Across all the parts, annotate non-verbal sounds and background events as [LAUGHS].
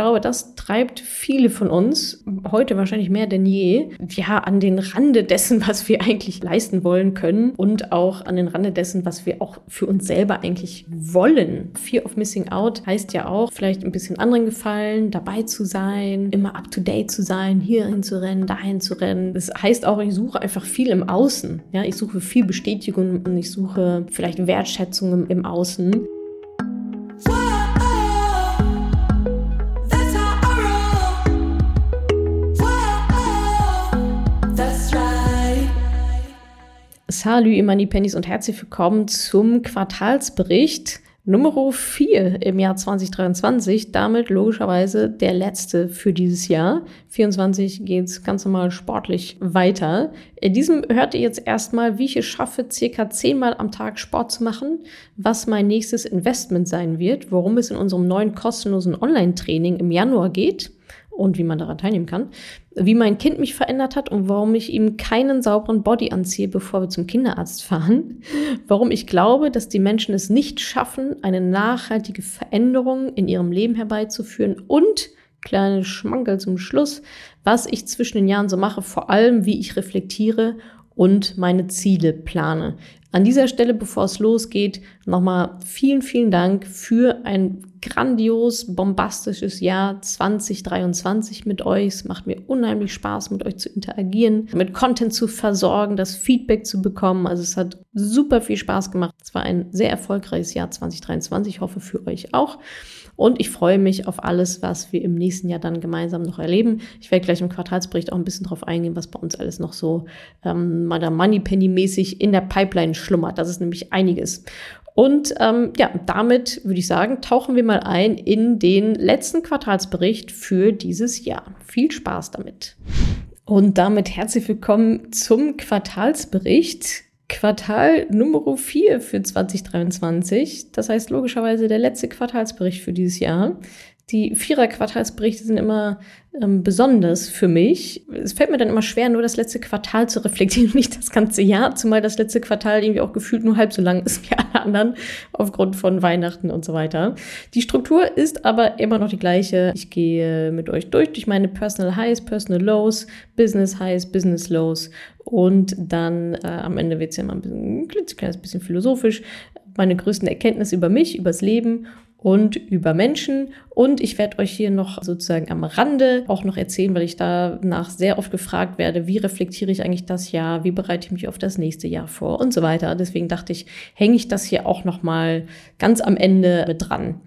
glaube, das treibt viele von uns, heute wahrscheinlich mehr denn je, ja, an den Rande dessen, was wir eigentlich leisten wollen können und auch an den Rande dessen, was wir auch für uns selber eigentlich wollen. Fear of Missing Out heißt ja auch, vielleicht ein bisschen anderen gefallen, dabei zu sein, immer up to date zu sein, hierhin zu rennen, dahin zu rennen. Das heißt auch, ich suche einfach viel im Außen. Ja, ich suche viel Bestätigung und ich suche vielleicht Wertschätzung im, im Außen. Ihr Money Pennies und herzlich willkommen zum Quartalsbericht Nummer 4 im Jahr 2023. Damit logischerweise der letzte für dieses Jahr. 24 geht es ganz normal sportlich weiter. In diesem hört ihr jetzt erstmal, wie ich es schaffe, circa 10 Mal am Tag Sport zu machen, was mein nächstes Investment sein wird, worum es in unserem neuen kostenlosen Online-Training im Januar geht und wie man daran teilnehmen kann, wie mein Kind mich verändert hat und warum ich ihm keinen sauberen Body anziehe, bevor wir zum Kinderarzt fahren, [LAUGHS] warum ich glaube, dass die Menschen es nicht schaffen, eine nachhaltige Veränderung in ihrem Leben herbeizuführen und kleine Schmankerl zum Schluss, was ich zwischen den Jahren so mache, vor allem wie ich reflektiere und meine Ziele plane. An dieser Stelle, bevor es losgeht, nochmal vielen, vielen Dank für ein grandios, bombastisches Jahr 2023 mit euch. Es macht mir unheimlich Spaß, mit euch zu interagieren, mit Content zu versorgen, das Feedback zu bekommen. Also es hat super viel Spaß gemacht. Es war ein sehr erfolgreiches Jahr 2023. Ich hoffe für euch auch. Und ich freue mich auf alles, was wir im nächsten Jahr dann gemeinsam noch erleben. Ich werde gleich im Quartalsbericht auch ein bisschen drauf eingehen, was bei uns alles noch so ähm, Moneypenny-mäßig in der Pipeline schlummert. Das ist nämlich einiges. Und ähm, ja, damit würde ich sagen, tauchen wir mal ein in den letzten Quartalsbericht für dieses Jahr. Viel Spaß damit. Und damit herzlich willkommen zum Quartalsbericht. Quartal Nummer 4 für 2023. Das heißt logischerweise der letzte Quartalsbericht für dieses Jahr. Die Vierer-Quartalsberichte sind immer ähm, besonders für mich. Es fällt mir dann immer schwer, nur das letzte Quartal zu reflektieren, [LAUGHS] nicht das ganze Jahr, zumal das letzte Quartal irgendwie auch gefühlt nur halb so lang ist wie alle anderen, aufgrund von Weihnachten und so weiter. Die Struktur ist aber immer noch die gleiche. Ich gehe mit euch durch, durch meine Personal Highs, Personal Lows, Business Highs, Business Lows und dann äh, am Ende wird es ja immer ein, bisschen, ein klitzekleines bisschen philosophisch. Meine größten Erkenntnisse über mich, übers Leben und über Menschen. Und ich werde euch hier noch sozusagen am Rande auch noch erzählen, weil ich danach sehr oft gefragt werde, wie reflektiere ich eigentlich das Jahr, wie bereite ich mich auf das nächste Jahr vor und so weiter. Deswegen dachte ich, hänge ich das hier auch noch mal ganz am Ende mit dran.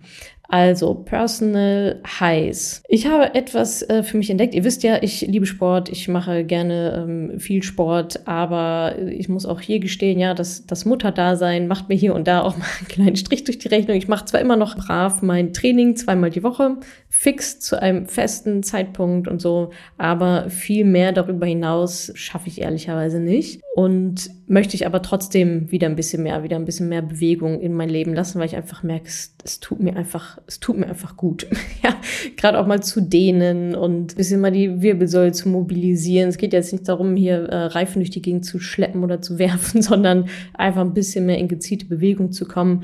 Also Personal Highs. Ich habe etwas äh, für mich entdeckt. Ihr wisst ja, ich liebe Sport, ich mache gerne ähm, viel Sport, aber ich muss auch hier gestehen, ja, das, das Mutterdasein macht mir hier und da auch [LAUGHS] mal einen kleinen Strich durch die Rechnung. Ich mache zwar immer noch brav mein Training zweimal die Woche, fix zu einem festen Zeitpunkt und so, aber viel mehr darüber hinaus schaffe ich ehrlicherweise nicht. Und möchte ich aber trotzdem wieder ein bisschen mehr, wieder ein bisschen mehr Bewegung in mein Leben lassen, weil ich einfach merke, es, es tut mir einfach, es tut mir einfach gut. [LAUGHS] ja, gerade auch mal zu dehnen und ein bisschen mal die Wirbelsäule zu mobilisieren. Es geht jetzt nicht darum, hier äh, Reifen durch die Gegend zu schleppen oder zu [LAUGHS] werfen, sondern einfach ein bisschen mehr in gezielte Bewegung zu kommen.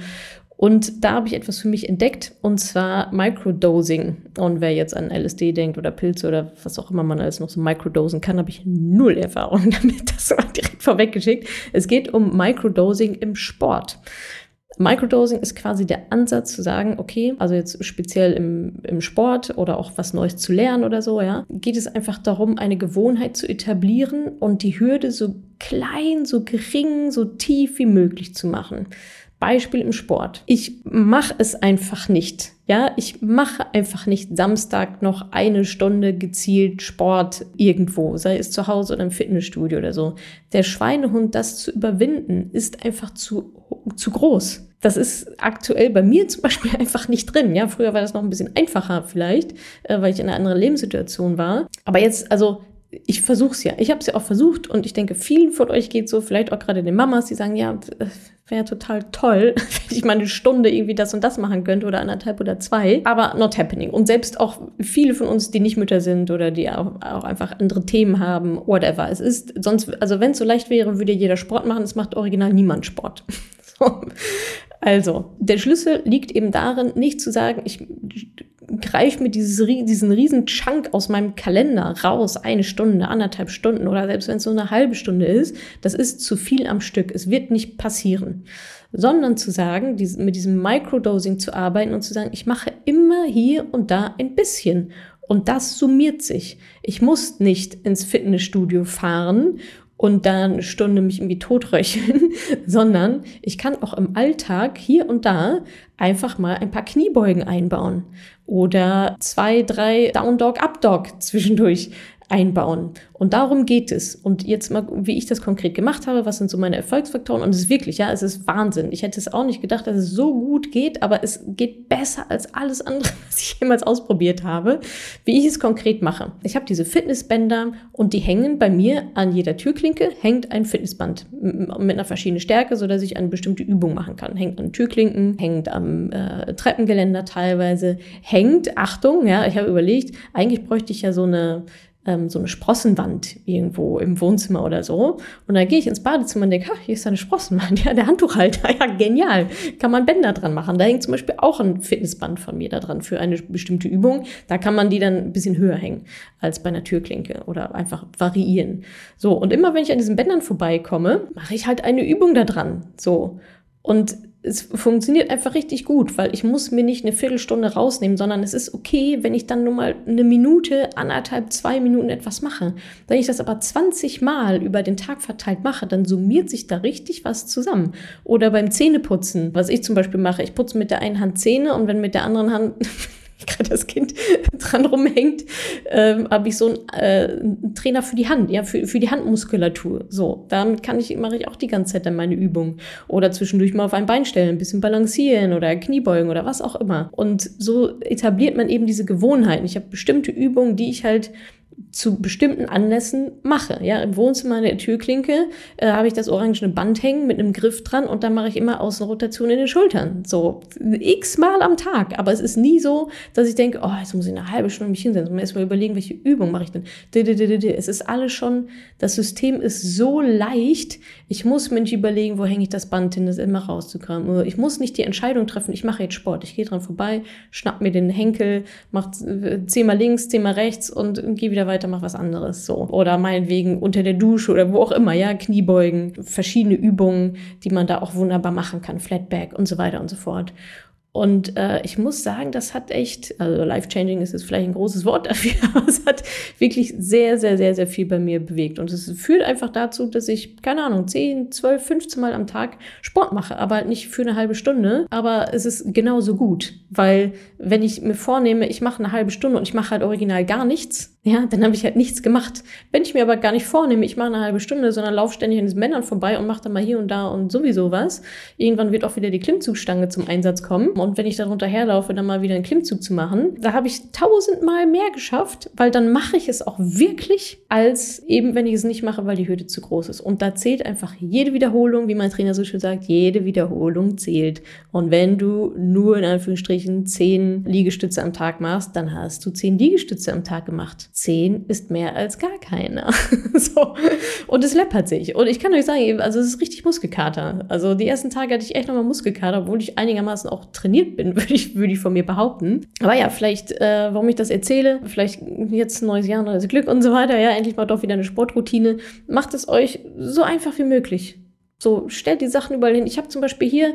Und da habe ich etwas für mich entdeckt, und zwar Microdosing. Und wer jetzt an LSD denkt oder Pilze oder was auch immer man alles noch so microdosen kann, habe ich null Erfahrung [LAUGHS] damit. Das war direkt vorweggeschickt. Es geht um Microdosing im Sport. Microdosing ist quasi der Ansatz zu sagen, okay, also jetzt speziell im, im Sport oder auch was Neues zu lernen oder so, ja, geht es einfach darum, eine Gewohnheit zu etablieren und die Hürde so klein, so gering, so tief wie möglich zu machen. Beispiel im Sport. Ich mache es einfach nicht. Ja, ich mache einfach nicht Samstag noch eine Stunde gezielt Sport irgendwo, sei es zu Hause oder im Fitnessstudio oder so. Der Schweinehund, das zu überwinden, ist einfach zu, zu groß. Das ist aktuell bei mir zum Beispiel [LAUGHS] einfach nicht drin. Ja, früher war das noch ein bisschen einfacher vielleicht, äh, weil ich in einer anderen Lebenssituation war. Aber jetzt, also ich versuche es ja. Ich habe es ja auch versucht und ich denke, vielen von euch geht so, vielleicht auch gerade den Mamas, die sagen, ja, wäre total toll, [LAUGHS] wenn ich mal eine Stunde irgendwie das und das machen könnte oder anderthalb oder zwei. Aber not happening. Und selbst auch viele von uns, die nicht Mütter sind oder die auch, auch einfach andere Themen haben, whatever. Es ist sonst, also wenn es so leicht wäre, würde jeder Sport machen. Es macht original niemand Sport. [LAUGHS] so. Also, der Schlüssel liegt eben darin, nicht zu sagen, ich greife mir dieses, diesen riesen Chunk aus meinem Kalender raus, eine Stunde, anderthalb Stunden oder selbst wenn es so eine halbe Stunde ist, das ist zu viel am Stück. Es wird nicht passieren. Sondern zu sagen, mit diesem Microdosing zu arbeiten und zu sagen, ich mache immer hier und da ein bisschen. Und das summiert sich. Ich muss nicht ins Fitnessstudio fahren und da eine Stunde mich irgendwie totröcheln, [LAUGHS] sondern ich kann auch im Alltag hier und da einfach mal ein paar Kniebeugen einbauen oder zwei, drei Down Dog, Up Dog zwischendurch einbauen. Und darum geht es. Und jetzt mal, wie ich das konkret gemacht habe, was sind so meine Erfolgsfaktoren? Und es ist wirklich, ja, es ist Wahnsinn. Ich hätte es auch nicht gedacht, dass es so gut geht, aber es geht besser als alles andere, [LAUGHS] was ich jemals ausprobiert habe, wie ich es konkret mache. Ich habe diese Fitnessbänder und die hängen bei mir an jeder Türklinke, hängt ein Fitnessband mit einer verschiedenen Stärke, sodass ich eine bestimmte Übung machen kann. Hängt an Türklinken, hängt am äh, Treppengeländer teilweise, hängt, Achtung, ja, ich habe überlegt, eigentlich bräuchte ich ja so eine ähm, so eine Sprossenwand irgendwo im Wohnzimmer oder so. Und dann gehe ich ins Badezimmer und denke, hier ist eine Sprossenwand. [LAUGHS] Ja, der Handtuchhalter, ja, genial. Kann man Bänder dran machen. Da hängt zum Beispiel auch ein Fitnessband von mir da dran für eine bestimmte Übung. Da kann man die dann ein bisschen höher hängen als bei einer Türklinke oder einfach variieren. So, und immer wenn ich an diesen Bändern vorbeikomme, mache ich halt eine Übung da dran. So. Und es funktioniert einfach richtig gut, weil ich muss mir nicht eine Viertelstunde rausnehmen, sondern es ist okay, wenn ich dann nur mal eine Minute, anderthalb, zwei Minuten etwas mache. Wenn ich das aber 20 Mal über den Tag verteilt mache, dann summiert sich da richtig was zusammen. Oder beim Zähneputzen, was ich zum Beispiel mache, ich putze mit der einen Hand Zähne und wenn mit der anderen Hand [LAUGHS] [LAUGHS] gerade das Kind [LAUGHS] dran rumhängt, ähm, habe ich so einen, äh, Trainer für die Hand, ja, für, für die Handmuskulatur. So, damit kann ich, mache ich auch die ganze Zeit dann meine Übungen. Oder zwischendurch mal auf ein Bein stellen, ein bisschen balancieren oder Kniebeugen oder was auch immer. Und so etabliert man eben diese Gewohnheiten. Ich habe bestimmte Übungen, die ich halt zu bestimmten Anlässen mache. Ja, im Wohnzimmer in der Türklinke äh, habe ich das orangene Band hängen mit einem Griff dran und dann mache ich immer Außenrotation in den Schultern. So x-mal am Tag. Aber es ist nie so, dass ich denke, oh, jetzt muss ich eine halbe Stunde mich hinsetzen und erstmal überlegen, welche Übung mache ich denn. Es ist alles schon, das System ist so leicht. Ich muss mir nicht überlegen, wo hänge ich das Band hin, das immer rauszukramen. Ich muss nicht die Entscheidung treffen, ich mache jetzt Sport. Ich gehe dran vorbei, schnapp mir den Henkel, mach äh, zehnmal links, zehnmal rechts und gehe wieder weiter, mach was anderes, so. Oder meinetwegen unter der Dusche oder wo auch immer, ja, Kniebeugen, verschiedene Übungen, die man da auch wunderbar machen kann, Flatback und so weiter und so fort. Und äh, ich muss sagen, das hat echt, also life-changing ist jetzt vielleicht ein großes Wort [LAUGHS] dafür, aber es hat wirklich sehr, sehr, sehr, sehr viel bei mir bewegt. Und es führt einfach dazu, dass ich, keine Ahnung, 10, 12, 15 Mal am Tag Sport mache, aber halt nicht für eine halbe Stunde. Aber es ist genauso gut, weil wenn ich mir vornehme, ich mache eine halbe Stunde und ich mache halt original gar nichts, ja, dann habe ich halt nichts gemacht. Wenn ich mir aber gar nicht vornehme, ich mache eine halbe Stunde, sondern laufe ständig an diesen Männern vorbei und mache dann mal hier und da und sowieso was, irgendwann wird auch wieder die Klimmzugstange zum Einsatz kommen. Und wenn ich darunter herlaufe, dann mal wieder einen Klimmzug zu machen, da habe ich tausendmal mehr geschafft, weil dann mache ich es auch wirklich, als eben, wenn ich es nicht mache, weil die Hürde zu groß ist. Und da zählt einfach jede Wiederholung, wie mein Trainer so schön sagt, jede Wiederholung zählt. Und wenn du nur in Anführungsstrichen zehn Liegestütze am Tag machst, dann hast du zehn Liegestütze am Tag gemacht zehn ist mehr als gar keiner. [LAUGHS] so. Und es läppert sich. Und ich kann euch sagen, also es ist richtig Muskelkater. Also die ersten Tage hatte ich echt nochmal Muskelkater, obwohl ich einigermaßen auch trainiert bin, [LAUGHS] würde ich, würde ich von mir behaupten. Aber ja, vielleicht, äh, warum ich das erzähle, vielleicht jetzt ein neues Jahr, neues Glück und so weiter, ja, endlich mal doch wieder eine Sportroutine. Macht es euch so einfach wie möglich. So, stellt die Sachen überall hin. Ich habe zum Beispiel hier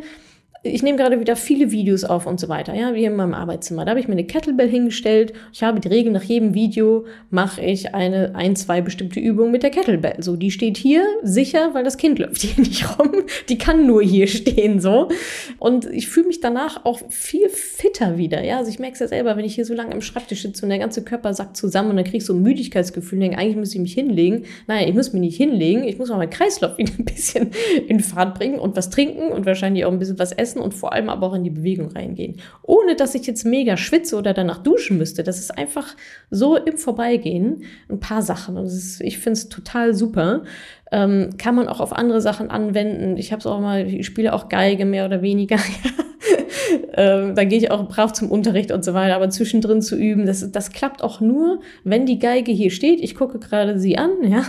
ich nehme gerade wieder viele Videos auf und so weiter, ja, wie in meinem Arbeitszimmer. Da habe ich mir eine Kettlebell hingestellt. Ich habe die Regel, nach jedem Video mache ich eine, ein, zwei bestimmte Übungen mit der Kettlebell. So, die steht hier sicher, weil das Kind läuft [LAUGHS] hier nicht rum. Die kann nur hier stehen, so. Und ich fühle mich danach auch viel fitter wieder, ja. Also ich merke es ja selber, wenn ich hier so lange am Schreibtisch sitze und der ganze Körper sackt zusammen und dann kriege ich so ein Müdigkeitsgefühl und denke, eigentlich muss ich mich hinlegen. Nein, ich muss mich nicht hinlegen. Ich muss auch meinen Kreislauf [LAUGHS] wieder ein bisschen in Fahrt bringen und was trinken und wahrscheinlich auch ein bisschen was essen essen und vor allem aber auch in die Bewegung reingehen. Ohne dass ich jetzt mega schwitze oder danach duschen müsste. Das ist einfach so im Vorbeigehen ein paar Sachen. Und ist, ich finde es total super. Ähm, kann man auch auf andere Sachen anwenden. Ich habe es auch mal, ich spiele auch Geige mehr oder weniger. [LAUGHS] ähm, da gehe ich auch brav zum Unterricht und so weiter, aber zwischendrin zu üben, das, das klappt auch nur, wenn die Geige hier steht. Ich gucke gerade sie an, [LAUGHS] ja.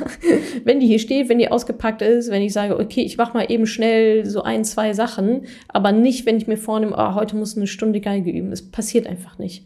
wenn die hier steht, wenn die ausgepackt ist, wenn ich sage, okay, ich mache mal eben schnell so ein, zwei Sachen, aber nicht, wenn ich mir vornehme, oh, heute muss eine Stunde Geige üben. Es passiert einfach nicht.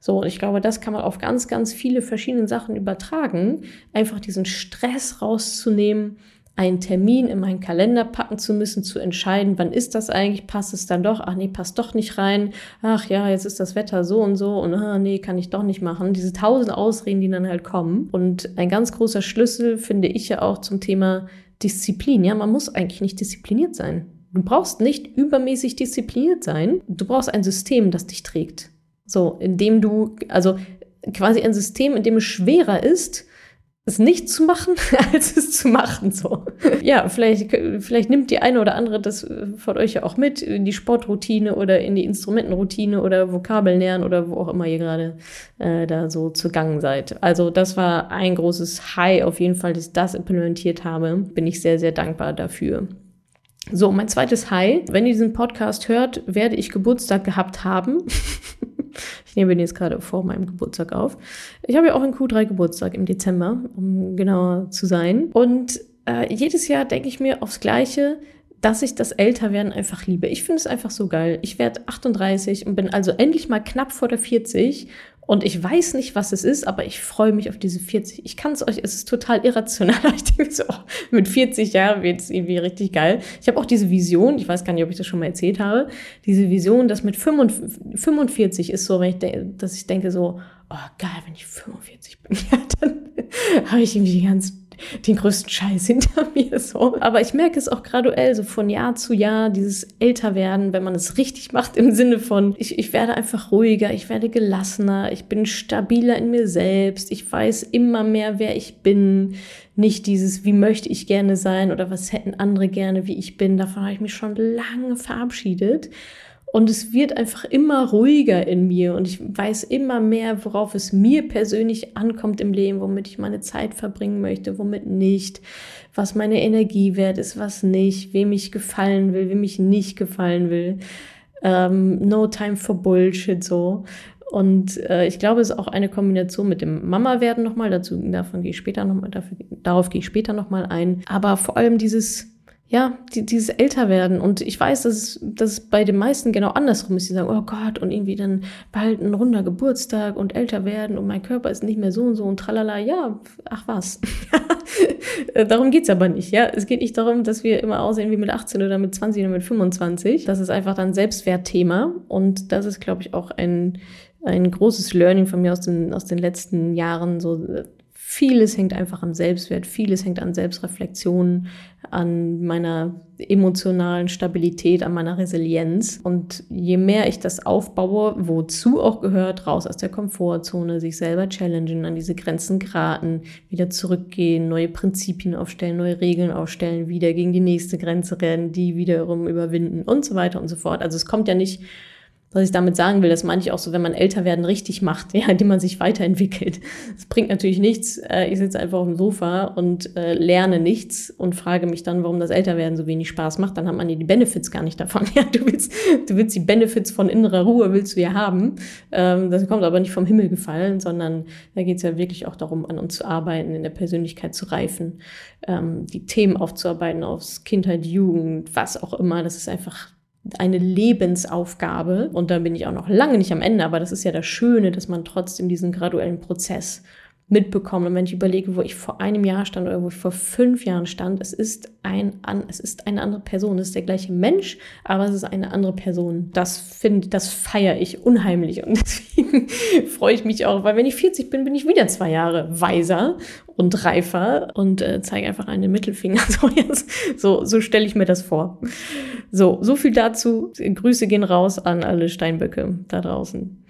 So, und ich glaube, das kann man auf ganz, ganz viele verschiedene Sachen übertragen. Einfach diesen Stress rauszunehmen, einen Termin in meinen Kalender packen zu müssen, zu entscheiden, wann ist das eigentlich, passt es dann doch, ach nee, passt doch nicht rein, ach ja, jetzt ist das Wetter so und so und ah, nee, kann ich doch nicht machen. Diese tausend Ausreden, die dann halt kommen. Und ein ganz großer Schlüssel finde ich ja auch zum Thema Disziplin. Ja, man muss eigentlich nicht diszipliniert sein. Du brauchst nicht übermäßig diszipliniert sein. Du brauchst ein System, das dich trägt. So, indem du, also quasi ein System, in dem es schwerer ist, es nicht zu machen, [LAUGHS] als es zu machen. So. Ja, vielleicht, vielleicht nimmt die eine oder andere das von euch ja auch mit in die Sportroutine oder in die Instrumentenroutine oder Vokabeln lernen oder wo auch immer ihr gerade äh, da so zugangen seid. Also das war ein großes High auf jeden Fall, dass ich das implementiert habe. Bin ich sehr, sehr dankbar dafür. So, mein zweites High. Wenn ihr diesen Podcast hört, werde ich Geburtstag gehabt haben. [LAUGHS] ich nehme den jetzt gerade vor meinem Geburtstag auf. Ich habe ja auch einen Q3 Geburtstag im Dezember, um genauer zu sein. Und äh, jedes Jahr denke ich mir aufs Gleiche, dass ich das Älterwerden einfach liebe. Ich finde es einfach so geil. Ich werde 38 und bin also endlich mal knapp vor der 40 und ich weiß nicht, was es ist, aber ich freue mich auf diese 40. Ich kann es euch, es ist total irrational. [LAUGHS] Ich denke so, oh, mit 40 Jahren wird es irgendwie richtig geil. Ich habe auch diese Vision, ich weiß gar nicht, ob ich das schon mal erzählt habe, diese Vision, dass mit 45 ist so, wenn ich dass ich denke so, oh geil, wenn ich 45 bin, [LAUGHS] ja, dann [LAUGHS] habe ich irgendwie ganz den größten Scheiß hinter [LAUGHS] mir so. Aber ich merke es auch graduell, so von Jahr zu Jahr, dieses Älterwerden, wenn man es richtig macht, im Sinne von, ich, ich werde einfach ruhiger, ich werde gelassener, ich bin stabiler in mir selbst, ich weiß immer mehr, wer ich bin. Nicht dieses, wie möchte ich gerne sein oder was hätten andere gerne, wie ich bin. Davon habe ich mich schon lange verabschiedet. Und es wird einfach immer ruhiger in mir und ich weiß immer mehr, worauf es mir persönlich ankommt im Leben, womit ich meine Zeit verbringen möchte, womit nicht, was meine Energie wert ist, was nicht, wem ich gefallen will, wem ich nicht gefallen will. Ähm, no time for Bullshit so. Und äh, ich glaube, es ist auch eine Kombination mit dem Mama-Werden nochmal. Dazu, davon gehe ich später nochmal, darauf gehe ich später nochmal ein. Aber vor allem dieses ja, die, dieses Älterwerden. Und ich weiß, dass es, dass es bei den meisten genau andersrum ist. Die sagen, oh Gott, und irgendwie dann bald ein runder Geburtstag und älter werden und mein Körper ist nicht mehr so und so und tralala. Ja, ach was. [LAUGHS] darum geht's aber nicht. Ja, Es geht nicht darum, dass wir immer aussehen wie mit 18 oder mit 20 oder mit 25. Das ist einfach dann Selbstwertthema. Und das ist, glaube ich, auch ein, ein großes Learning von mir aus den, aus den letzten Jahren. So Vieles hängt einfach am Selbstwert, vieles hängt an Selbstreflexion, an meiner emotionalen Stabilität, an meiner Resilienz. Und je mehr ich das aufbaue, wozu auch gehört, raus aus der Komfortzone, sich selber challengen, an diese Grenzen geraten, wieder zurückgehen, neue Prinzipien aufstellen, neue Regeln aufstellen, wieder gegen die nächste Grenze rennen, die wiederum überwinden und so weiter und so fort. Also es kommt ja nicht was ich damit sagen will, das meine ich auch so, wenn man älter werden richtig macht, [LAUGHS] ja, indem man sich weiterentwickelt. Das bringt natürlich nichts. Äh, ich sitze einfach auf dem Sofa und äh, lerne nichts und frage mich dann, warum das Älterwerden so wenig Spaß macht. Dann hat man ja die Benefits gar nicht davon. [LAUGHS] Ja, du willst, du willst die Benefits von innerer Ruhe, willst du ja haben. Ähm, das kommt aber nicht vom Himmel gefallen, sondern da geht es ja wirklich auch darum, an uns zu arbeiten, in der Persönlichkeit zu reifen, ähm, die Themen aufzuarbeiten aus Kindheit, Jugend, was auch immer. Das ist einfach eine Lebensaufgabe. Und da bin ich auch noch lange nicht am Ende, aber das ist ja das Schöne, dass man trotzdem diesen graduellen Prozess mitbekommen. Und wenn ich überlege, wo ich vor einem Jahr stand oder wo ich vor fünf Jahren stand, es ist ein, es ist eine andere Person. Es ist der gleiche Mensch, aber es ist eine andere Person. Das finde, das feiere ich unheimlich. Und [LAUGHS] deswegen freue ich mich auch, weil wenn ich 40 bin, bin ich wieder zwei Jahre weiser und reifer und äh, zeige einfach einen Mittelfinger. [LAUGHS] So, so stelle ich mir das vor. So, so viel dazu. Grüße gehen raus an alle Steinböcke da draußen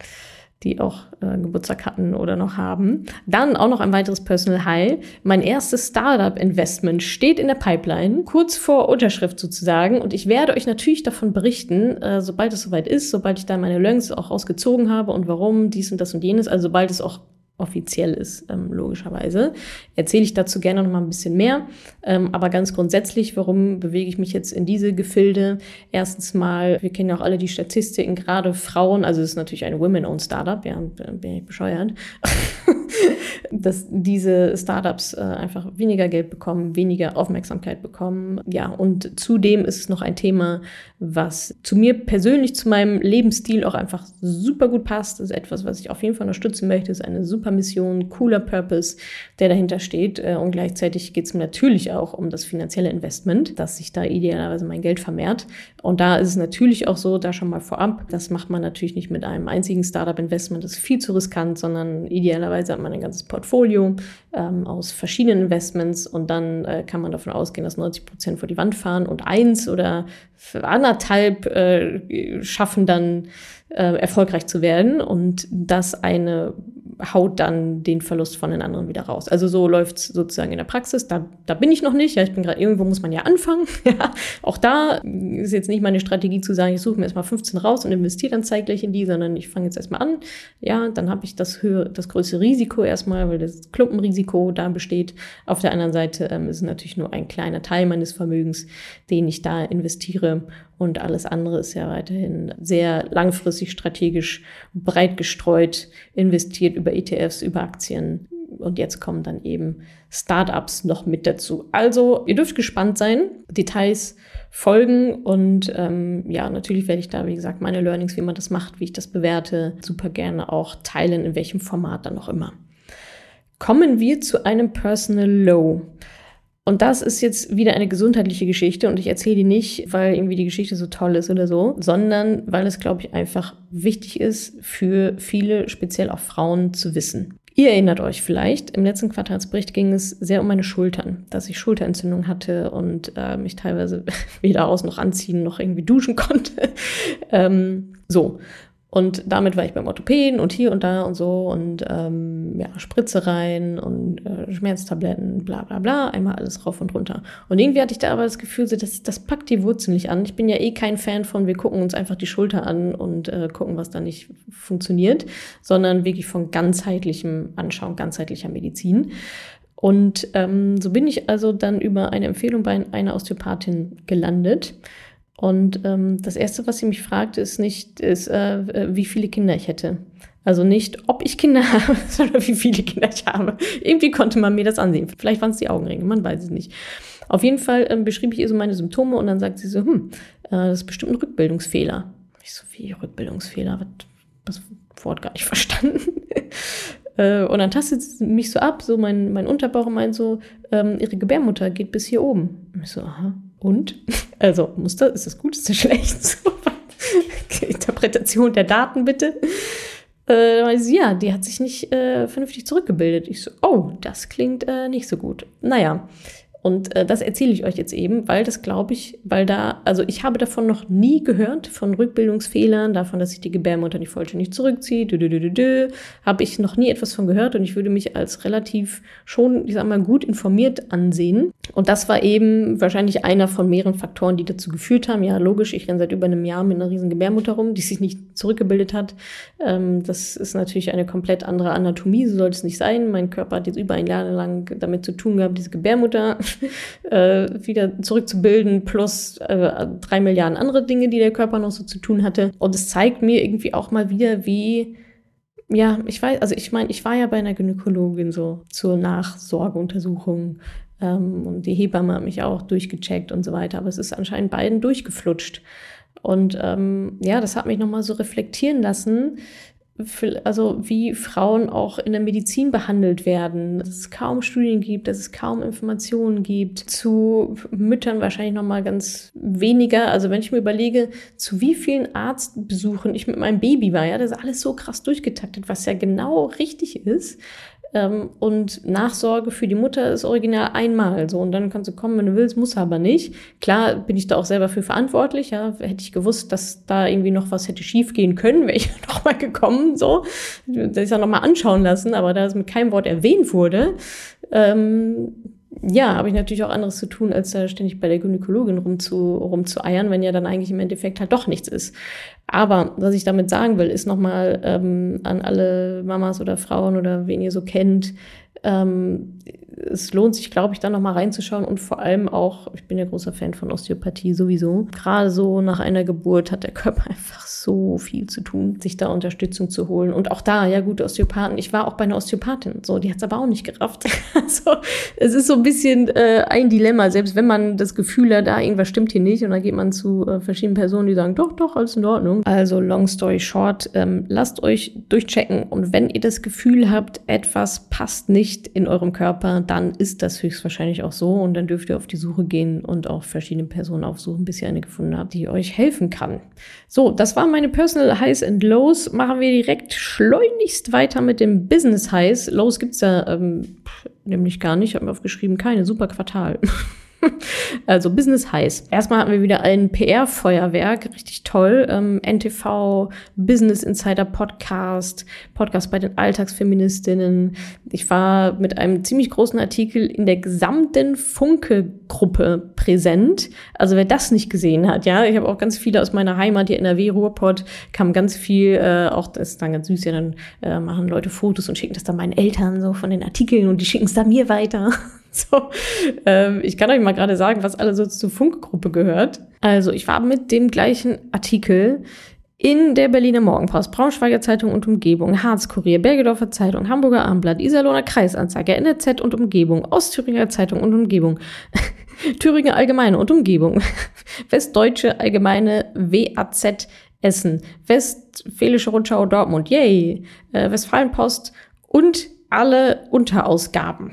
die auch äh, Geburtstag hatten oder noch haben. Dann auch noch ein weiteres Personal High. Mein erstes Startup-Investment steht in der Pipeline, kurz vor Unterschrift sozusagen. Und ich werde euch natürlich davon berichten, äh, sobald es soweit ist, sobald ich da meine Learnings auch ausgezogen habe und warum dies und das und jenes. Also sobald es auch offiziell ist, ähm, logischerweise. Erzähle ich dazu gerne noch mal ein bisschen mehr. Ähm, aber ganz grundsätzlich, warum bewege ich mich jetzt in diese Gefilde? Erstens mal, wir kennen ja auch alle die Statistiken, gerade Frauen, also es ist natürlich ein Women-Owned Startup, ja, bin ich bescheuert. [LAUGHS] [LAUGHS] dass diese Startups äh, einfach weniger Geld bekommen, weniger Aufmerksamkeit bekommen. Ja, und zudem ist es noch ein Thema, was zu mir persönlich, zu meinem Lebensstil auch einfach super gut passt. Das ist etwas, was ich auf jeden Fall unterstützen möchte. Das ist eine super Mission, cooler Purpose, der dahinter steht. Äh, und gleichzeitig geht es mir natürlich auch um das finanzielle Investment, dass sich da idealerweise mein Geld vermehrt. Und da ist es natürlich auch so, da schon mal vorab, das macht man natürlich nicht mit einem einzigen Startup-Investment, das ist viel zu riskant, sondern idealerweise hat man ein ganzes Portfolio ähm, aus verschiedenen Investments und dann äh, kann man davon ausgehen, dass 90 Prozent vor die Wand fahren und eins oder anderthalb äh, schaffen dann äh, erfolgreich zu werden. Und das eine haut dann den Verlust von den anderen wieder raus. Also so läuft es sozusagen in der Praxis. Da, da bin ich noch nicht. Ja, ich bin gerade irgendwo muss man ja anfangen. [LAUGHS] ja, auch da ist jetzt nicht meine Strategie zu sagen, ich suche mir erstmal 15 raus und investiere dann zeitgleich in die, sondern ich fange jetzt erstmal an. Ja, dann habe ich das höhere, das größte Risiko erstmal, weil das Klumpenrisiko da besteht. Auf der anderen Seite ähm, ist es natürlich nur ein kleiner Teil meines Vermögens, den ich da investiere und alles andere ist ja weiterhin sehr langfristig strategisch breit gestreut, investiert über ETFs, über Aktien. Und jetzt kommen dann eben Startups noch mit dazu. Also, ihr dürft gespannt sein. Details folgen und ähm, ja, natürlich werde ich da, wie gesagt, meine Learnings, wie man das macht, wie ich das bewerte, super gerne auch teilen, in welchem Format dann auch immer. Kommen wir zu einem Personal Low. Und das ist jetzt wieder eine gesundheitliche Geschichte und ich erzähle die nicht, weil irgendwie die Geschichte so toll ist oder so, sondern weil es, glaube ich, einfach wichtig ist für viele, speziell auch Frauen, zu wissen. Ihr erinnert euch vielleicht, im letzten Quartalsbericht ging es sehr um meine Schultern, dass ich Schulterentzündung hatte und äh, mich teilweise [LAUGHS] weder aus noch anziehen noch irgendwie duschen konnte. [LAUGHS] ähm, so. Und damit war ich beim Orthopäden und hier und da und so und ähm, ja, Spritze rein und äh, Schmerztabletten, bla bla bla, einmal alles rauf und runter. Und irgendwie hatte ich da aber das Gefühl, so, das, das packt die Wurzel nicht an. Ich bin ja eh kein Fan von, wir gucken uns einfach die Schulter an und äh, gucken, was da nicht funktioniert, sondern wirklich von ganzheitlichem Anschauen, ganzheitlicher Medizin. Und ähm, so bin ich also dann über eine Empfehlung bei einer Osteopathin gelandet und ähm, das Erste, was sie mich fragte, ist nicht, ist, äh, wie viele Kinder ich hätte. Also nicht, ob ich Kinder [LAUGHS] habe, sondern wie viele Kinder ich habe. Irgendwie konnte man mir das ansehen. Vielleicht waren es die Augenringe, man weiß es nicht. Auf jeden Fall ähm, beschrieb ich ihr so meine Symptome und dann sagt sie so, hm, äh, das ist bestimmt ein Rückbildungsfehler. Ich so, wie Rückbildungsfehler? Das Wort gar nicht [LAUGHS] verstanden. äh, und dann tastet sie mich so ab, so mein, mein Unterbauch und meint so, ähm, ihre Gebärmutter geht bis hier oben. Ich so, aha, und? [LAUGHS] Also, das, ist das gut, ist das schlecht? [LAUGHS] Interpretation der Daten bitte. Äh, ja, die hat sich nicht äh, vernünftig zurückgebildet. Ich so, oh, das klingt äh, nicht so gut. Naja, und äh, das erzähle ich euch jetzt eben, weil das glaube ich, weil da, also ich habe davon noch nie gehört, von Rückbildungsfehlern, davon, dass sich die Gebärmutter nicht vollständig zurückzieht, habe ich noch nie etwas von gehört und ich würde mich als relativ schon, ich sag mal, gut informiert ansehen. Und das war eben wahrscheinlich einer von mehreren Faktoren, die dazu geführt haben. Ja, logisch, ich renne seit über einem Jahr mit einer riesen Gebärmutter rum, die sich nicht zurückgebildet hat. Ähm, das ist natürlich eine komplett andere Anatomie, so soll es nicht sein. Mein Körper hat jetzt über ein Jahr lang damit zu tun gehabt, diese Gebärmutter [LAUGHS] äh, wieder zurückzubilden, plus äh, drei Milliarden andere Dinge, die der Körper noch so zu tun hatte. Und es zeigt mir irgendwie auch mal wieder, wie ja, ich weiß, also ich meine, ich war ja bei einer Gynäkologin so zur Nachsorgeuntersuchung ähm, und die Hebamme hat mich auch durchgecheckt und so weiter, aber es ist anscheinend beiden durchgeflutscht. Und ähm, ja, das hat mich nochmal so reflektieren lassen, also wie Frauen auch in der Medizin behandelt werden, dass es kaum Studien gibt, dass es kaum Informationen gibt, zu Müttern wahrscheinlich noch mal ganz weniger. Also wenn ich mir überlege, zu wie vielen Arztbesuchen ich mit meinem Baby war, ja, das ist alles so krass durchgetaktet, was ja genau richtig ist. Ähm, und Nachsorge für die Mutter ist original einmal so. Und dann kannst du kommen, wenn du willst, muss aber nicht. Klar bin ich da auch selber für verantwortlich. Ja, hätte ich gewusst, dass da irgendwie noch was hätte schiefgehen können, wäre [LAUGHS] ich noch mal gekommen. So, das ist ja noch mal anschauen lassen. Aber da es mit keinem Wort erwähnt wurde, ähm, ja, habe ich natürlich auch anderes zu tun, als da ständig bei der Gynäkologin rumzu, rumzueiern, wenn ja dann eigentlich im Endeffekt halt doch nichts ist. Aber was ich damit sagen will, ist nochmal ähm, an alle Mamas oder Frauen oder wen ihr so kennt, ähm, es lohnt sich, glaube ich, da nochmal reinzuschauen und vor allem auch, ich bin ja großer Fan von Osteopathie sowieso. Gerade so nach einer Geburt hat der Körper [LAUGHS] einfach so viel zu tun, sich da Unterstützung zu holen. Und auch da, ja, gute Osteopathen. Ich war auch bei einer Osteopathin, so, die hat es aber auch nicht gerafft. [LAUGHS] also, es ist so ein bisschen äh, ein Dilemma, selbst wenn man das Gefühl hat, da ah, irgendwas stimmt hier nicht. Und dann geht man zu äh, verschiedenen Personen, die sagen, doch, doch, alles in Ordnung. Also, long story short, ähm, lasst euch durchchecken. Und wenn ihr das Gefühl habt, etwas passt nicht in eurem Körper, dann ist das höchstwahrscheinlich auch so und dann dürft ihr auf die Suche gehen und auch verschiedene Personen aufsuchen, bis ihr eine gefunden habt, die euch helfen kann. So, das waren meine Personal Highs and Lows. Machen wir direkt schleunigst weiter mit dem Business Highs. Lows gibt's ja ähm, nämlich gar nicht. Ich habe mir aufgeschrieben, keine super Quartal. [LAUGHS] [LAUGHS] Also Business heiß. Erstmal hatten wir wieder ein PR-Feuerwerk, richtig toll. Ähm, NTV, Business Insider Podcast, Podcast bei den Alltagsfeministinnen. Ich war mit einem ziemlich großen Artikel in der gesamten Funke-Gruppe präsent. Also wer das nicht gesehen hat, ja, ich habe auch ganz viele aus meiner Heimat hier in der W Ruhrpott, kam ganz viel, äh, auch das ist dann ganz süß, ja, dann äh, machen Leute Fotos und schicken das dann meinen Eltern so von den Artikeln und die schicken es dann mir weiter. [LAUGHS] [LAUGHS] So, ähm, ich kann euch mal gerade sagen, was alles so zur Funkgruppe gehört. Also, ich war mit dem gleichen Artikel in der Berliner Morgenpost, Braunschweiger Zeitung und Umgebung, Harzkurier, Bergedorfer Zeitung, Hamburger Abendblatt, Iserlohner Kreisanzeiger, NRZ und Umgebung, Ostthüringer Zeitung und Umgebung, [LAUGHS] Thüringer Allgemeine und Umgebung, [LAUGHS] Westdeutsche Allgemeine WAZ Essen, Westfälische Rundschau Dortmund, yay, äh, Westfalenpost und alle Unterausgaben.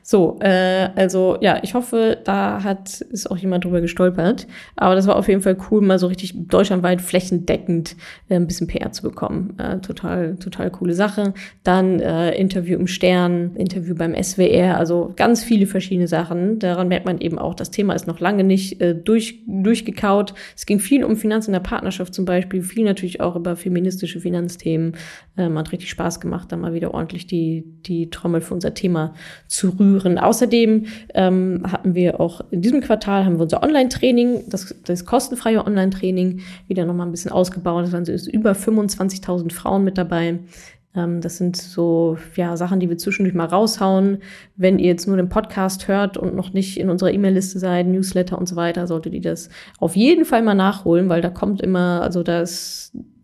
So, äh, also ja, ich hoffe, da hat ist auch jemand drüber gestolpert. Aber das war auf jeden Fall cool, mal so richtig deutschlandweit flächendeckend äh, ein bisschen PR zu bekommen. Äh, total, total coole Sache. Dann äh, Interview im Stern, Interview beim SWR, also ganz viele verschiedene Sachen. Daran merkt man eben auch, das Thema ist noch lange nicht äh, durch, durchgekaut. Es ging viel um Finanzen in der Partnerschaft zum Beispiel, viel natürlich auch über feministische Finanzthemen. Ähm, hat richtig Spaß gemacht, da mal wieder ordentlich die, die Trommel für unser Thema zu rühren führen. Außerdem ähm, hatten wir auch in diesem Quartal haben wir unser Online-Training, das, das kostenfreie Online-Training, wieder nochmal ein bisschen ausgebaut. Es waren so über 25.000 Frauen mit dabei. Ähm, das sind so ja, Sachen, die wir zwischendurch mal raushauen. Wenn ihr jetzt nur den Podcast hört und noch nicht in unserer E-Mail-Liste seid, Newsletter und so weiter, solltet ihr das auf jeden Fall mal nachholen, weil da kommt immer, also da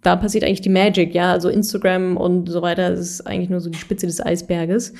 da passiert eigentlich die Magic, ja. Also Instagram und so weiter, ist eigentlich nur so die Spitze des Eisberges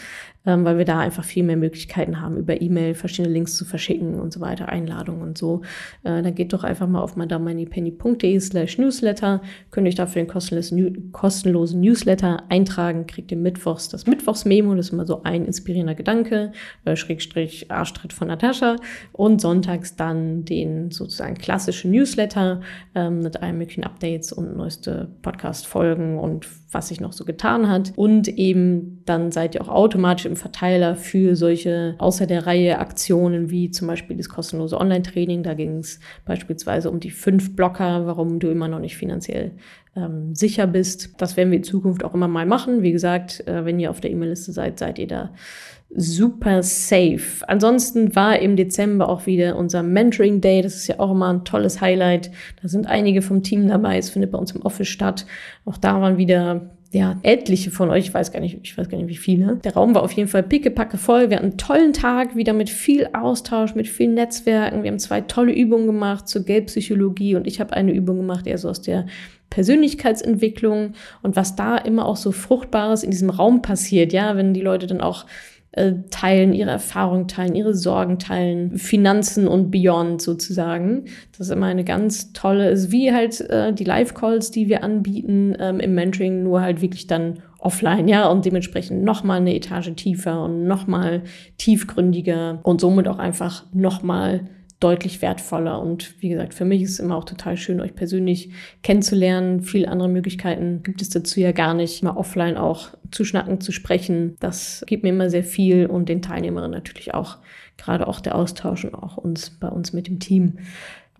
ähm, weil wir da einfach viel mehr Möglichkeiten haben, über E-Mail verschiedene Links zu verschicken und so weiter, Einladungen und so. Äh, dann geht doch einfach mal auf madamoneypenny.de slash newsletter, könnt euch dafür den kostenlosen, kostenlosen Newsletter eintragen, kriegt ihr mittwochs das Mittwochsmemo, das ist immer so ein inspirierender Gedanke, äh, Schrägstrich Arschtritt von Natascha und sonntags dann den sozusagen klassischen Newsletter ähm, mit allen möglichen Updates und neueste Podcast-Folgen und was sich noch so getan hat. Und eben dann seid ihr auch automatisch im Verteiler für solche außer der Reihe Aktionen wie zum Beispiel das kostenlose Online-Training. Da ging es beispielsweise um die fünf Blocker, warum du immer noch nicht finanziell ähm, sicher bist. Das werden wir in Zukunft auch immer mal machen. Wie gesagt, äh, wenn ihr auf der E-Mail-Liste seid, seid ihr da super safe. Ansonsten war im Dezember auch wieder unser Mentoring Day. Das ist ja auch immer ein tolles Highlight. Da sind einige vom Team dabei. Es findet bei uns im Office statt. Auch da waren wieder ja, etliche von euch, ich weiß gar nicht, ich weiß gar nicht, wie viele. Der Raum war auf jeden Fall pickepacke voll. Wir hatten einen tollen Tag, wieder mit viel Austausch, mit vielen Netzwerken. Wir haben zwei tolle Übungen gemacht zur Geldpsychologie und ich habe eine Übung gemacht, eher so aus der Persönlichkeitsentwicklung und was da immer auch so Fruchtbares in diesem Raum passiert, ja, wenn die Leute dann auch äh, teilen, ihre Erfahrungen teilen, ihre Sorgen teilen, Finanzen und Beyond sozusagen. Das ist immer eine ganz tolle, ist wie halt äh, die Live-Calls, die wir anbieten ähm, im Mentoring, nur halt wirklich dann offline, ja, und dementsprechend nochmal eine Etage tiefer und nochmal tiefgründiger und somit auch einfach nochmal deutlich wertvoller. Und wie gesagt, für mich ist es immer auch total schön, euch persönlich kennenzulernen. Viele andere Möglichkeiten gibt es dazu ja gar nicht. Mal offline auch zu schnacken, zu sprechen. Das gibt mir immer sehr viel und den Teilnehmerinnen natürlich auch. Gerade auch der Austausch und auch uns bei uns mit dem Team.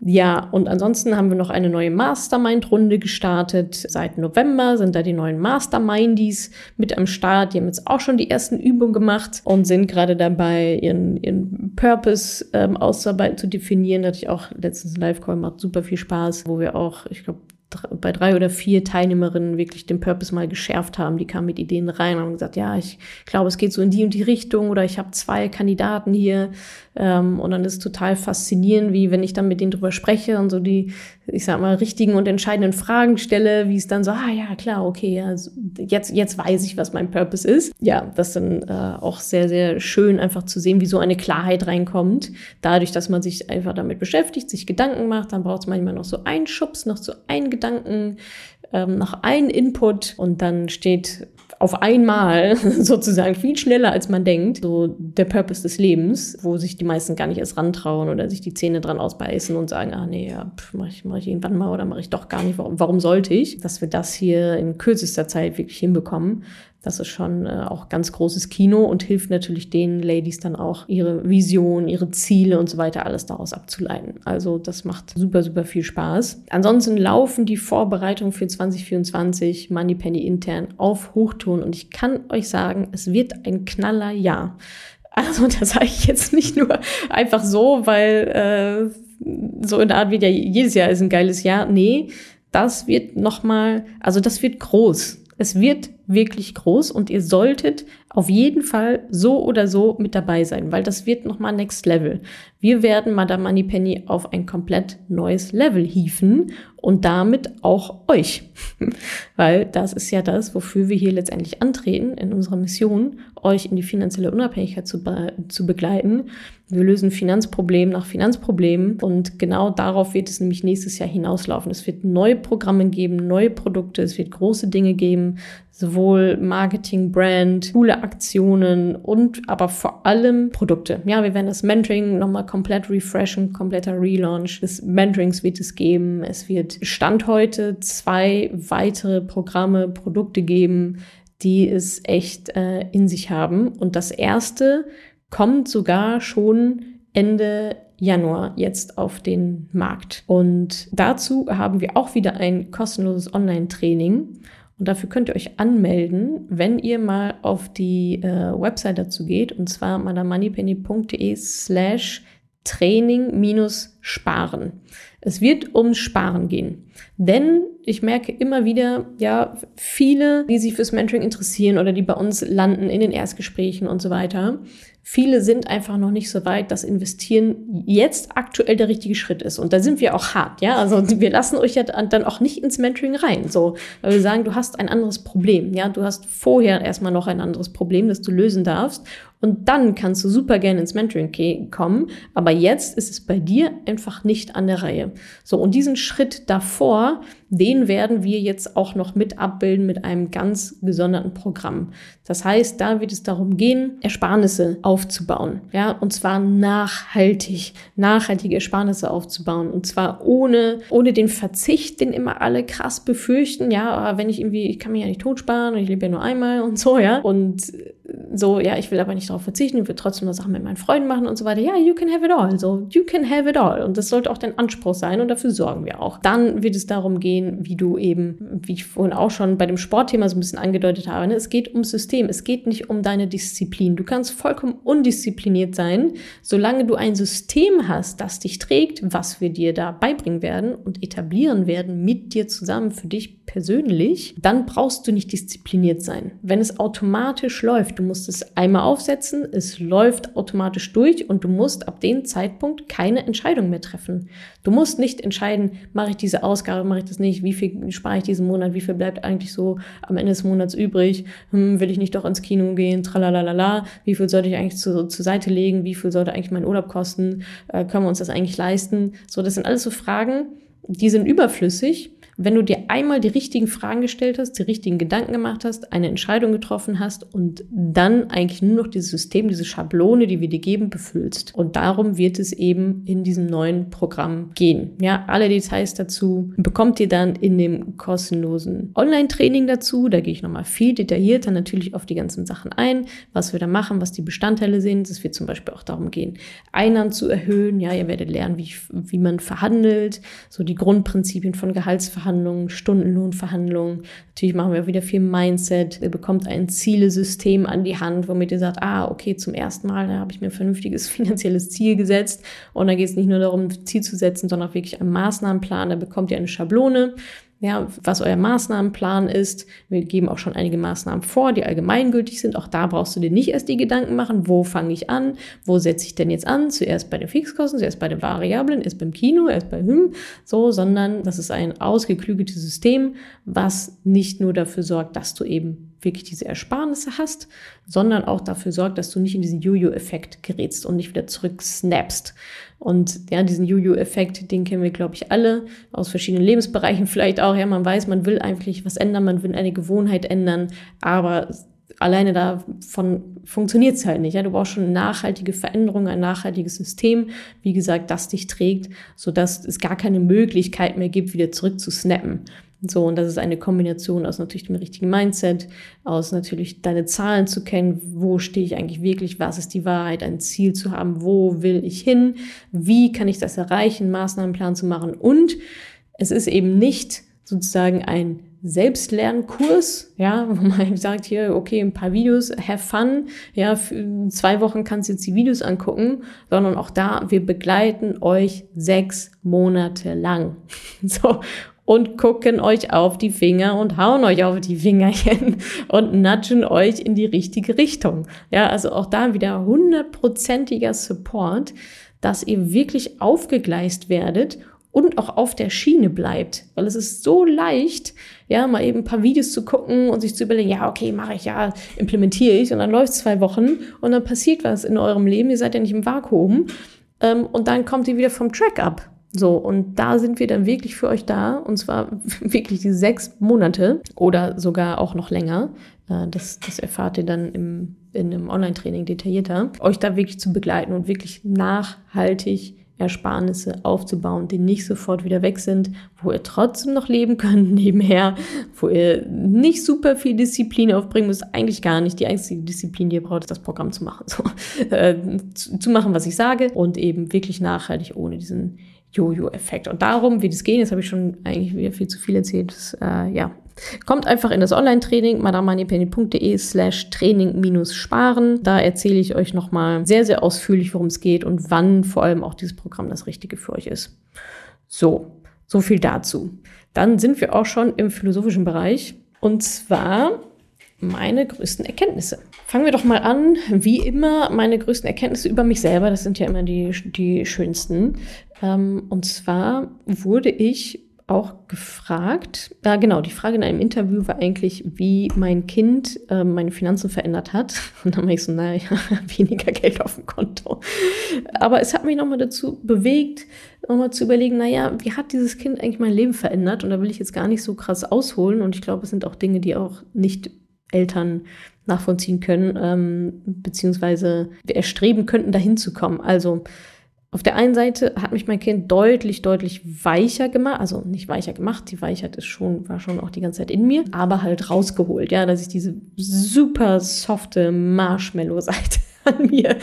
Ja, und ansonsten haben wir noch eine neue Mastermind-Runde gestartet. Seit November sind da die neuen Mastermindies mit am Start. Die haben jetzt auch schon die ersten Übungen gemacht und sind gerade dabei, ihren, ihren Purpose ähm, auszuarbeiten, zu definieren. Da hatte ich auch letztens einen Live-Call gemacht, super viel Spaß, wo wir auch, ich glaube, bei drei oder vier Teilnehmerinnen wirklich den Purpose mal geschärft haben. Die kamen mit Ideen rein und haben gesagt, ja, ich glaube, es geht so in die und die Richtung oder ich habe zwei Kandidaten hier. Ähm, und dann ist total faszinierend, wie wenn ich dann mit denen drüber spreche und so die, ich sag mal, richtigen und entscheidenden Fragen stelle, wie es dann so, ah ja, klar, okay, ja, jetzt, jetzt weiß ich, was mein Purpose ist. Ja, das ist dann äh, auch sehr, sehr schön, einfach zu sehen, wie so eine Klarheit reinkommt. Dadurch, dass man sich einfach damit beschäftigt, sich Gedanken macht, dann braucht es manchmal noch so einen Schubs, noch so einen Gedanken, ähm, noch einen Input und dann steht auf einmal [LAUGHS] sozusagen viel schneller, als man denkt, so der Purpose des Lebens, wo sich die meisten gar nicht erst rantrauen oder sich die Zähne dran ausbeißen und sagen, ah nee, ja, mache ich, mach ich irgendwann mal oder mache ich doch gar nicht, warum, warum sollte ich? Dass wir das hier in kürzester Zeit wirklich hinbekommen, das ist schon äh, auch ganz großes Kino und hilft natürlich den Ladies dann auch, ihre Vision, ihre Ziele und so weiter alles daraus abzuleiten. Also das macht super, super viel Spaß. Ansonsten laufen die Vorbereitungen für 2024 Moneypenny intern auf Hochton und ich kann euch sagen, es wird ein knaller Jahr. Also [LAUGHS] das sage ich jetzt nicht nur einfach so, weil äh, so in der Art wie ja jedes Jahr ist ein geiles Jahr. Nee, das wird nochmal, also das wird groß. Es wird wirklich groß und ihr solltet auf jeden Fall so oder so mit dabei sein, weil das wird nochmal Next Level. Wir werden Madame Moneypenny auf ein komplett neues Level hieven und damit auch euch. [LAUGHS] weil das ist ja das, wofür wir hier letztendlich antreten in unserer Mission, euch in die finanzielle Unabhängigkeit zu, be zu begleiten. Wir lösen Finanzproblem nach Finanzproblem und genau darauf wird es nämlich nächstes Jahr hinauslaufen. Es wird neue Programme geben, neue Produkte, es wird große Dinge geben, sowohl Marketing, Brand, coole Aktionen und aber vor allem Produkte. Ja, wir werden das Mentoring nochmal komplett refreshen, kompletter Relaunch des Mentorings wird es geben. Es wird Stand heute zwei weitere Programme, Produkte geben, die es echt äh, in sich haben. Und das erste kommt sogar schon Ende Januar jetzt auf den Markt. Und dazu haben wir auch wieder ein kostenloses Online-Training. Und dafür könnt ihr euch anmelden, wenn ihr mal auf die äh, Website dazu geht, und zwar madamoneypenny.de slash Training minus Sparen. Es wird ums Sparen gehen. Denn ich merke immer wieder, ja, viele, die sich fürs Mentoring interessieren oder die bei uns landen in den Erstgesprächen und so weiter, Viele sind einfach noch nicht so weit, dass Investieren jetzt aktuell der richtige Schritt ist. Und da sind wir auch hart, ja. Also wir lassen euch ja dann auch nicht ins Mentoring rein. So, weil wir sagen, du hast ein anderes Problem, ja. Du hast vorher erstmal noch ein anderes Problem, das du lösen darfst. Und dann kannst du super gerne ins Mentoring kommen. Aber jetzt ist es bei dir einfach nicht an der Reihe. So, und diesen Schritt davor, den werden wir jetzt auch noch mit abbilden mit einem ganz gesonderten Programm. Das heißt, da wird es darum gehen, Ersparnisse aufzubauen. Ja, und zwar nachhaltig, nachhaltige Ersparnisse aufzubauen. Und zwar ohne, ohne den Verzicht, den immer alle krass befürchten. Ja, aber wenn ich irgendwie, ich kann mich ja nicht totsparen und ich lebe ja nur einmal und so, ja. Und so, ja, ich will aber nicht darauf verzichten, ich will trotzdem noch Sachen mit meinen Freunden machen und so weiter. Ja, you can have it all. So, you can have it all. Und das sollte auch dein Anspruch sein und dafür sorgen wir auch. Dann wird es darum gehen, wie du eben, wie ich vorhin auch schon bei dem Sportthema so ein bisschen angedeutet habe, ne? es geht ums System, es geht nicht um deine Disziplin. Du kannst vollkommen undiszipliniert sein, solange du ein System hast, das dich trägt, was wir dir da beibringen werden und etablieren werden mit dir zusammen für dich persönlich, dann brauchst du nicht diszipliniert sein. Wenn es automatisch läuft, du musst es einmal aufsetzen, es läuft automatisch durch und du musst ab dem Zeitpunkt keine Entscheidung mehr treffen. Du musst nicht entscheiden, mache ich diese Ausgabe, mache ich das nicht, wie viel spare ich diesen Monat, wie viel bleibt eigentlich so am Ende des Monats übrig, hm, will ich nicht doch ins Kino gehen, tralalala, wie viel sollte ich eigentlich zu, zur Seite legen, wie viel sollte eigentlich mein Urlaub kosten, äh, können wir uns das eigentlich leisten? So, das sind alles so Fragen, die sind überflüssig, wenn du dir einmal die richtigen Fragen gestellt hast, die richtigen Gedanken gemacht hast, eine Entscheidung getroffen hast und dann eigentlich nur noch dieses System, diese Schablone, die wir dir geben, befüllst. Und darum wird es eben in diesem neuen Programm gehen. Ja, alle Details dazu bekommt ihr dann in dem kostenlosen Online-Training dazu. Da gehe ich nochmal viel detaillierter natürlich auf die ganzen Sachen ein, was wir da machen, was die Bestandteile sind. Es wird zum Beispiel auch darum gehen, Einnahmen zu erhöhen. Ja, ihr werdet lernen, wie, wie man verhandelt, so die Grundprinzipien von Gehaltsverhandlungen, Stundenlohnverhandlungen. Natürlich machen wir wieder viel Mindset. Ihr bekommt ein Zielesystem an die Hand, womit ihr sagt, ah, okay, zum ersten Mal habe ich mir ein vernünftiges [LAUGHS] finanzielles Ziel gesetzt. Und da geht es nicht nur darum, Ziel zu setzen, sondern auch wirklich einen Maßnahmenplan. Da bekommt ihr eine Schablone ja, was euer Maßnahmenplan ist. Wir geben auch schon einige Maßnahmen vor, die allgemeingültig sind. Auch da brauchst du dir nicht erst die Gedanken machen, wo fange ich an, wo setze ich denn jetzt an? Zuerst bei den Fixkosten, zuerst bei den Variablen, erst beim Kino, erst bei Hüm, so, sondern das ist ein ausgeklügeltes System, was nicht nur dafür sorgt, dass du eben wirklich diese Ersparnisse hast, sondern auch dafür sorgt, dass du nicht in diesen Jojo-Effekt gerätst und nicht wieder zurück snappst. Und ja, diesen Jojo-Effekt, den kennen wir, glaube ich, alle aus verschiedenen Lebensbereichen vielleicht auch. Ja, man weiß, man will eigentlich was ändern, man will eine Gewohnheit ändern, aber alleine davon funktioniert es halt nicht. Ja? Du brauchst schon eine nachhaltige Veränderung, ein nachhaltiges System, wie gesagt, das dich trägt, sodass es gar keine Möglichkeit mehr gibt, wieder zurück zu snappen. So, und das ist eine Kombination aus natürlich dem richtigen Mindset, aus natürlich deine Zahlen zu kennen, wo stehe ich eigentlich wirklich, was ist die Wahrheit, ein Ziel zu haben, wo will ich hin, wie kann ich das erreichen, Maßnahmenplan zu machen. Und es ist eben nicht sozusagen ein Selbstlernkurs, ja, [LAUGHS] wo man sagt hier, okay, ein paar Videos, have fun, ja, zwei Wochen kannst du jetzt die Videos angucken, sondern auch da, wir begleiten euch sechs Monate lang. [LAUGHS] So und gucken euch auf die Finger und hauen euch auf die Fingerchen [LAUGHS] und nudgen euch in die richtige Richtung. Ja, also auch da wieder hundertprozentiger Support, dass ihr wirklich aufgegleist werdet und auch auf der Schiene bleibt. Weil es ist so leicht, ja, mal eben ein paar Videos zu gucken und sich zu überlegen, ja, okay, mache ich, ja, implementiere ich und dann läuft zwei Wochen und dann passiert was in eurem Leben, ihr seid ja nicht im Vakuum ähm, und dann kommt ihr wieder vom Track ab. So, und da sind wir dann wirklich für euch da, und zwar [LAUGHS] wirklich die sechs Monate oder sogar auch noch länger. Äh, das, das erfahrt ihr dann im, in einem Online-Training detaillierter, euch da wirklich zu begleiten und wirklich nachhaltig Ersparnisse aufzubauen, die nicht sofort wieder weg sind, wo ihr trotzdem noch leben könnt [LAUGHS] nebenher, wo ihr nicht super viel Disziplin aufbringen müsst, eigentlich gar nicht. Die einzige Disziplin, die ihr braucht, ist das Programm zu machen, [LAUGHS] so, äh, zu, zu machen, was ich sage und eben wirklich nachhaltig ohne diesen Jojo-Effekt. Und darum wird es gehen. Jetzt habe ich schon eigentlich wieder viel zu viel erzählt. Das, äh, ja. Kommt einfach in das Online-Training, madamanipeni.de slash Training-Sparen. Da erzähle ich euch nochmal sehr, sehr ausführlich, worum es geht und wann vor allem auch dieses Programm das Richtige für euch ist. So, so viel dazu. Dann sind wir auch schon im philosophischen Bereich. Und zwar meine größten Erkenntnisse. Fangen wir doch mal an, wie immer, meine größten Erkenntnisse über mich selber. Das sind ja immer die, die schönsten. Ähm, und zwar wurde ich auch gefragt, äh, genau, die Frage in einem Interview war eigentlich, wie mein Kind äh, meine Finanzen verändert hat. [LAUGHS] Und dann war ich so, naja, [LAUGHS] weniger Geld auf dem Konto. Aber es hat mich nochmal dazu bewegt, nochmal zu überlegen, naja, wie hat dieses Kind eigentlich mein Leben verändert? Und da will ich jetzt gar nicht so krass ausholen. Und ich glaube, es sind auch Dinge, die auch nicht Eltern nachvollziehen können, ähm, beziehungsweise erstreben könnten, dahin zu kommen. Also auf der einen Seite hat mich mein Kind deutlich, deutlich weicher gemacht, also nicht weicher gemacht, die Weichheit ist schon, war schon auch die ganze Zeit in mir, aber halt rausgeholt, ja, dass ich diese super softe Marshmallow-Seite [LAUGHS] an mir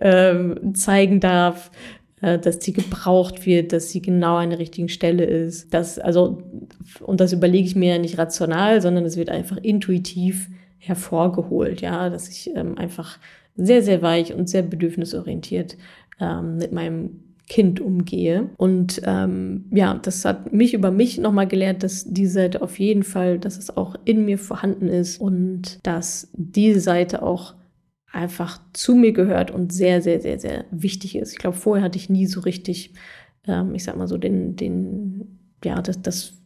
ähm, zeigen darf, dass sie gebraucht wird, dass sie genau an der richtigen Stelle ist. Das, also, und das überlege ich mir ja nicht rational, sondern es wird einfach intuitiv hervorgeholt, ja, dass ich ähm, einfach sehr, sehr weich und sehr bedürfnisorientiert ähm, mit meinem Kind umgehe. Und ähm, ja, das hat mich über mich nochmal gelehrt, dass diese Seite auf jeden Fall, dass es auch in mir vorhanden ist und dass diese Seite auch einfach zu mir gehört und sehr, sehr, sehr, sehr wichtig ist. Ich glaube, vorher hatte ich nie so richtig, ähm, ich sag mal so, den, den, ja, das, das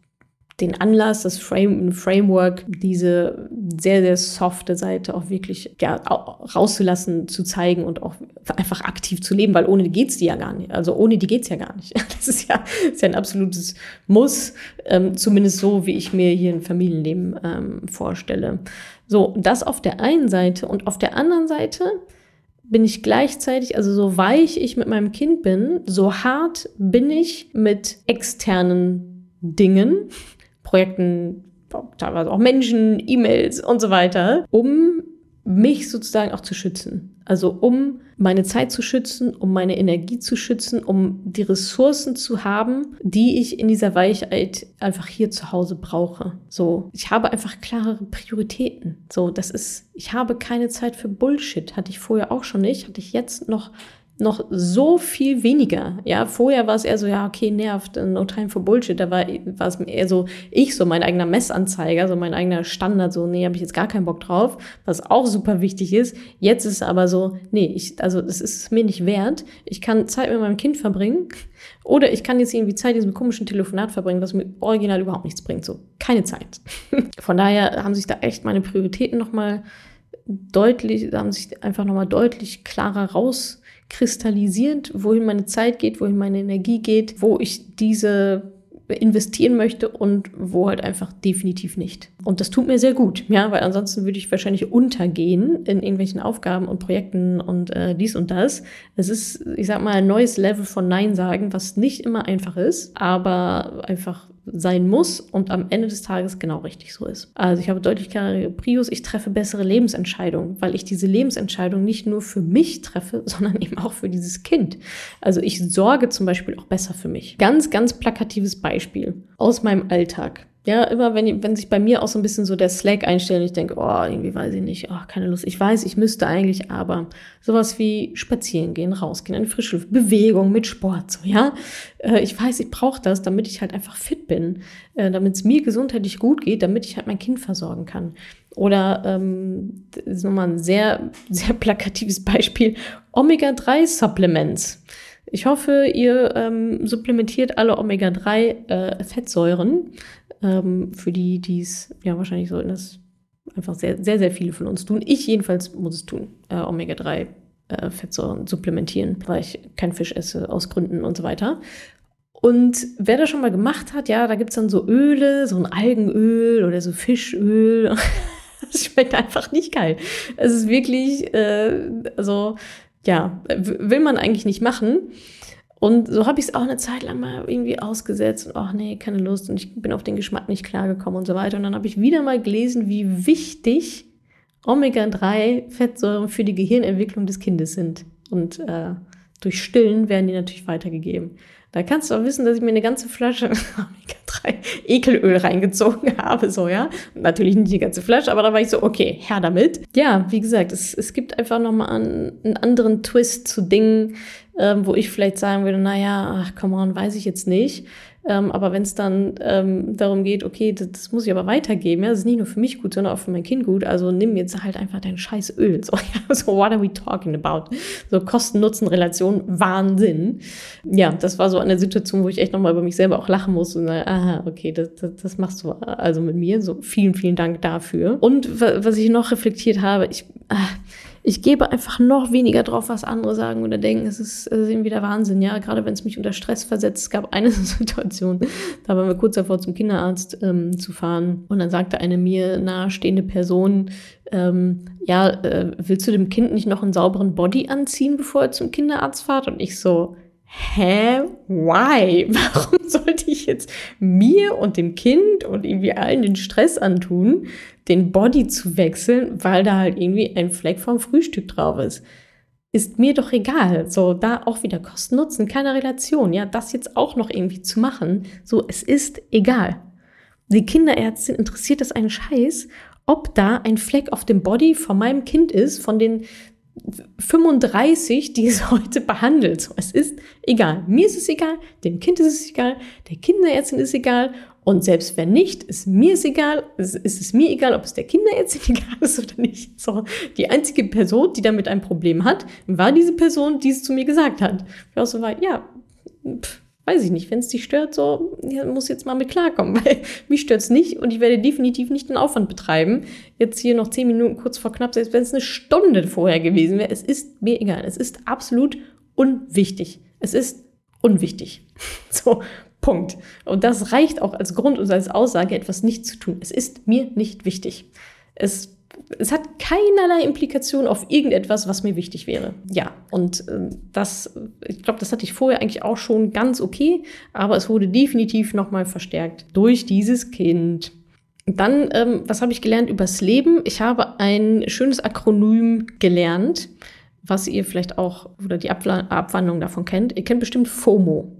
den Anlass, das Frame, Framework, diese sehr, sehr softe Seite auch wirklich ja, rauszulassen, zu zeigen und auch einfach aktiv zu leben, weil ohne die geht's die ja gar nicht. Also ohne die geht's ja gar nicht. [LAUGHS] Das ist ja, ist ja ein absolutes Muss, ähm, zumindest so, wie ich mir hier ein Familienleben ähm, vorstelle. So, das auf der einen Seite und auf der anderen Seite bin ich gleichzeitig, also so weich ich mit meinem Kind bin, so hart bin ich mit externen Dingen, Projekten, teilweise auch Menschen, E-Mails und so weiter, um mich sozusagen auch zu schützen. Also um meine Zeit zu schützen, um meine Energie zu schützen, um die Ressourcen zu haben, die ich in dieser Weichheit einfach hier zu Hause brauche. So, ich habe einfach klarere Prioritäten. So, das ist, ich habe keine Zeit für Bullshit. Hatte ich vorher auch schon nicht, hatte ich jetzt noch noch so viel weniger. Ja, vorher war es eher so, ja, okay, nervt, no time for bullshit. Da war, war es eher so, ich so mein eigener Messanzeiger, so mein eigener Standard, so, nee, habe ich jetzt gar keinen Bock drauf, was auch super wichtig ist. Jetzt ist es aber so, nee, ich, also das ist mir nicht wert. Ich kann Zeit mit meinem Kind verbringen [LAUGHS] oder ich kann jetzt irgendwie Zeit in diesem komischen Telefonat verbringen, was mir original überhaupt nichts bringt. So, keine Zeit. [LAUGHS] Von daher haben sich da echt meine Prioritäten nochmal deutlich, haben sich einfach nochmal deutlich klarer raus kristallisiert, wohin meine Zeit geht, wohin meine Energie geht, wo ich diese investieren möchte und wo halt einfach definitiv nicht. Und das tut mir sehr gut, ja, weil ansonsten würde ich wahrscheinlich untergehen in irgendwelchen Aufgaben und Projekten und äh, dies und das. Es ist, ich sag mal, ein neues Level von Nein sagen, was nicht immer einfach ist, aber einfach sein muss und am Ende des Tages genau richtig so ist. Also ich habe deutlich klarere Prius, ich treffe bessere Lebensentscheidungen, weil ich diese Lebensentscheidung nicht nur für mich treffe, [LAUGHS] sondern eben auch für dieses Kind. Also ich sorge zum Beispiel auch besser für mich. Ganz, ganz plakatives Beispiel aus meinem Alltag. Ja, immer wenn, wenn sich bei mir auch so ein bisschen so der Slack einstellt, ich denke, oh, irgendwie weiß ich nicht, oh, keine Lust. Ich weiß, ich müsste eigentlich, aber sowas wie spazieren gehen, rausgehen, eine frische Bewegung mit Sport, so, ja. Äh, ich weiß, ich brauche das, damit ich halt einfach fit bin, äh, damit es mir gesundheitlich gut geht, damit ich halt mein Kind versorgen kann. Oder, ähm, das ist nochmal ein sehr, [LAUGHS] sehr plakatives Beispiel, Omega-3-Supplements. Ich hoffe, ihr ähm, supplementiert alle Omega-3-Fettsäuren. Äh, ähm, für die, die es ja wahrscheinlich sollten das einfach sehr, sehr, sehr viele von uns tun. Ich jedenfalls muss es tun, äh, Omega-3 äh, Fettsäuren supplementieren, weil ich kein Fisch esse aus Gründen und so weiter. Und wer das schon mal gemacht hat, ja, da gibt es dann so Öle, so ein Algenöl oder so Fischöl. [LAUGHS] das schmeckt einfach nicht geil. Es ist wirklich, äh, also ja, will man eigentlich nicht machen. Und so habe ich es auch eine Zeit lang mal irgendwie ausgesetzt und ach nee, keine Lust und ich bin auf den Geschmack nicht klargekommen und so weiter. Und dann habe ich wieder mal gelesen, wie wichtig Omega-3-Fettsäuren für die Gehirnentwicklung des Kindes sind. Und äh, durch Stillen werden die natürlich weitergegeben. Da kannst du auch wissen, dass ich mir eine ganze Flasche [LAUGHS] Omega-3 Ekelöl reingezogen habe, so, ja. Natürlich nicht die ganze Flasche, aber da war ich so, okay, her damit. Ja, wie gesagt, es, es gibt einfach nochmal einen, einen anderen Twist zu Dingen, ähm, wo ich vielleicht sagen würde, naja, ach, come on, weiß ich jetzt nicht. Ähm, aber wenn es dann ähm, darum geht, okay, das, das, muss ich aber weitergeben, ja, das ist nicht nur für mich gut, sondern auch für mein Kind gut, also nimm jetzt halt einfach dein scheiß Öl. So, [LAUGHS] ja, so what are we talking about? So Kosten-Nutzen-Relation, Wahnsinn. Ja, das war so eine Situation, wo ich echt nochmal über mich selber auch lachen musste und sage, aha, okay, das, das, das machst du also mit mir. So vielen, vielen Dank dafür. Und was ich noch reflektiert habe, ich, ah, ich gebe einfach noch weniger drauf, was andere sagen oder denken. Es ist, es ist irgendwie der Wahnsinn, ja. Gerade wenn es mich unter Stress versetzt. Es gab eine [LAUGHS] Situation, da waren wir kurz davor, zum Kinderarzt ähm, zu fahren. Und dann sagte eine mir nahestehende Person, ähm, ja, äh, willst du dem Kind nicht noch einen sauberen Body anziehen, bevor er zum Kinderarzt fahrt? Und ich so, hä, why? [LAUGHS] Warum sollte ich jetzt mir und dem Kind und irgendwie allen den Stress antun, den Body zu wechseln, weil da halt irgendwie ein Fleck vom Frühstück drauf ist? Ist mir doch egal. So, da auch wieder Kosten Nutzen, keine Relation. Ja, das jetzt auch noch irgendwie zu machen. So, es ist egal. Die Kinderärztin interessiert es einen Scheiß, ob da ein Fleck auf dem Body von meinem Kind ist, von den 35, die es [LAUGHS] heute behandelt. Es ist egal. Mir ist es egal, dem Kind ist es egal, der Kinderärztin ist egal. Und selbst wenn nicht, ist mir es egal, ist, es mir egal, ob es der Kinderärztin [LAUGHS] egal ist oder nicht. So, die einzige Person, die damit ein Problem hat, war diese Person, die es zu mir gesagt hat. Ich auch so war, ja, pff, weiß ich nicht, wenn es dich stört, so, ja, muss jetzt mal mit klarkommen, [LAUGHS] weil mich stört es nicht und ich werde definitiv nicht den Aufwand betreiben. Jetzt hier noch zehn Minuten kurz vor knapp, selbst wenn es eine Stunde vorher gewesen wäre, es ist mir egal. Es ist absolut unwichtig. Es ist unwichtig. [LAUGHS] So, Punkt. Und das reicht auch als Grund und als Aussage, etwas nicht zu tun. Es ist mir nicht wichtig. Es es hat keinerlei Implikation auf irgendetwas, was mir wichtig wäre. Ja, und äh, das, ich glaube, das hatte ich vorher eigentlich auch schon ganz okay, aber es wurde definitiv nochmal verstärkt durch dieses Kind. Dann, ähm, was habe ich gelernt übers Leben? Ich habe ein schönes Akronym gelernt, was ihr vielleicht auch oder die Abwandlung davon kennt. Ihr kennt bestimmt FOMO.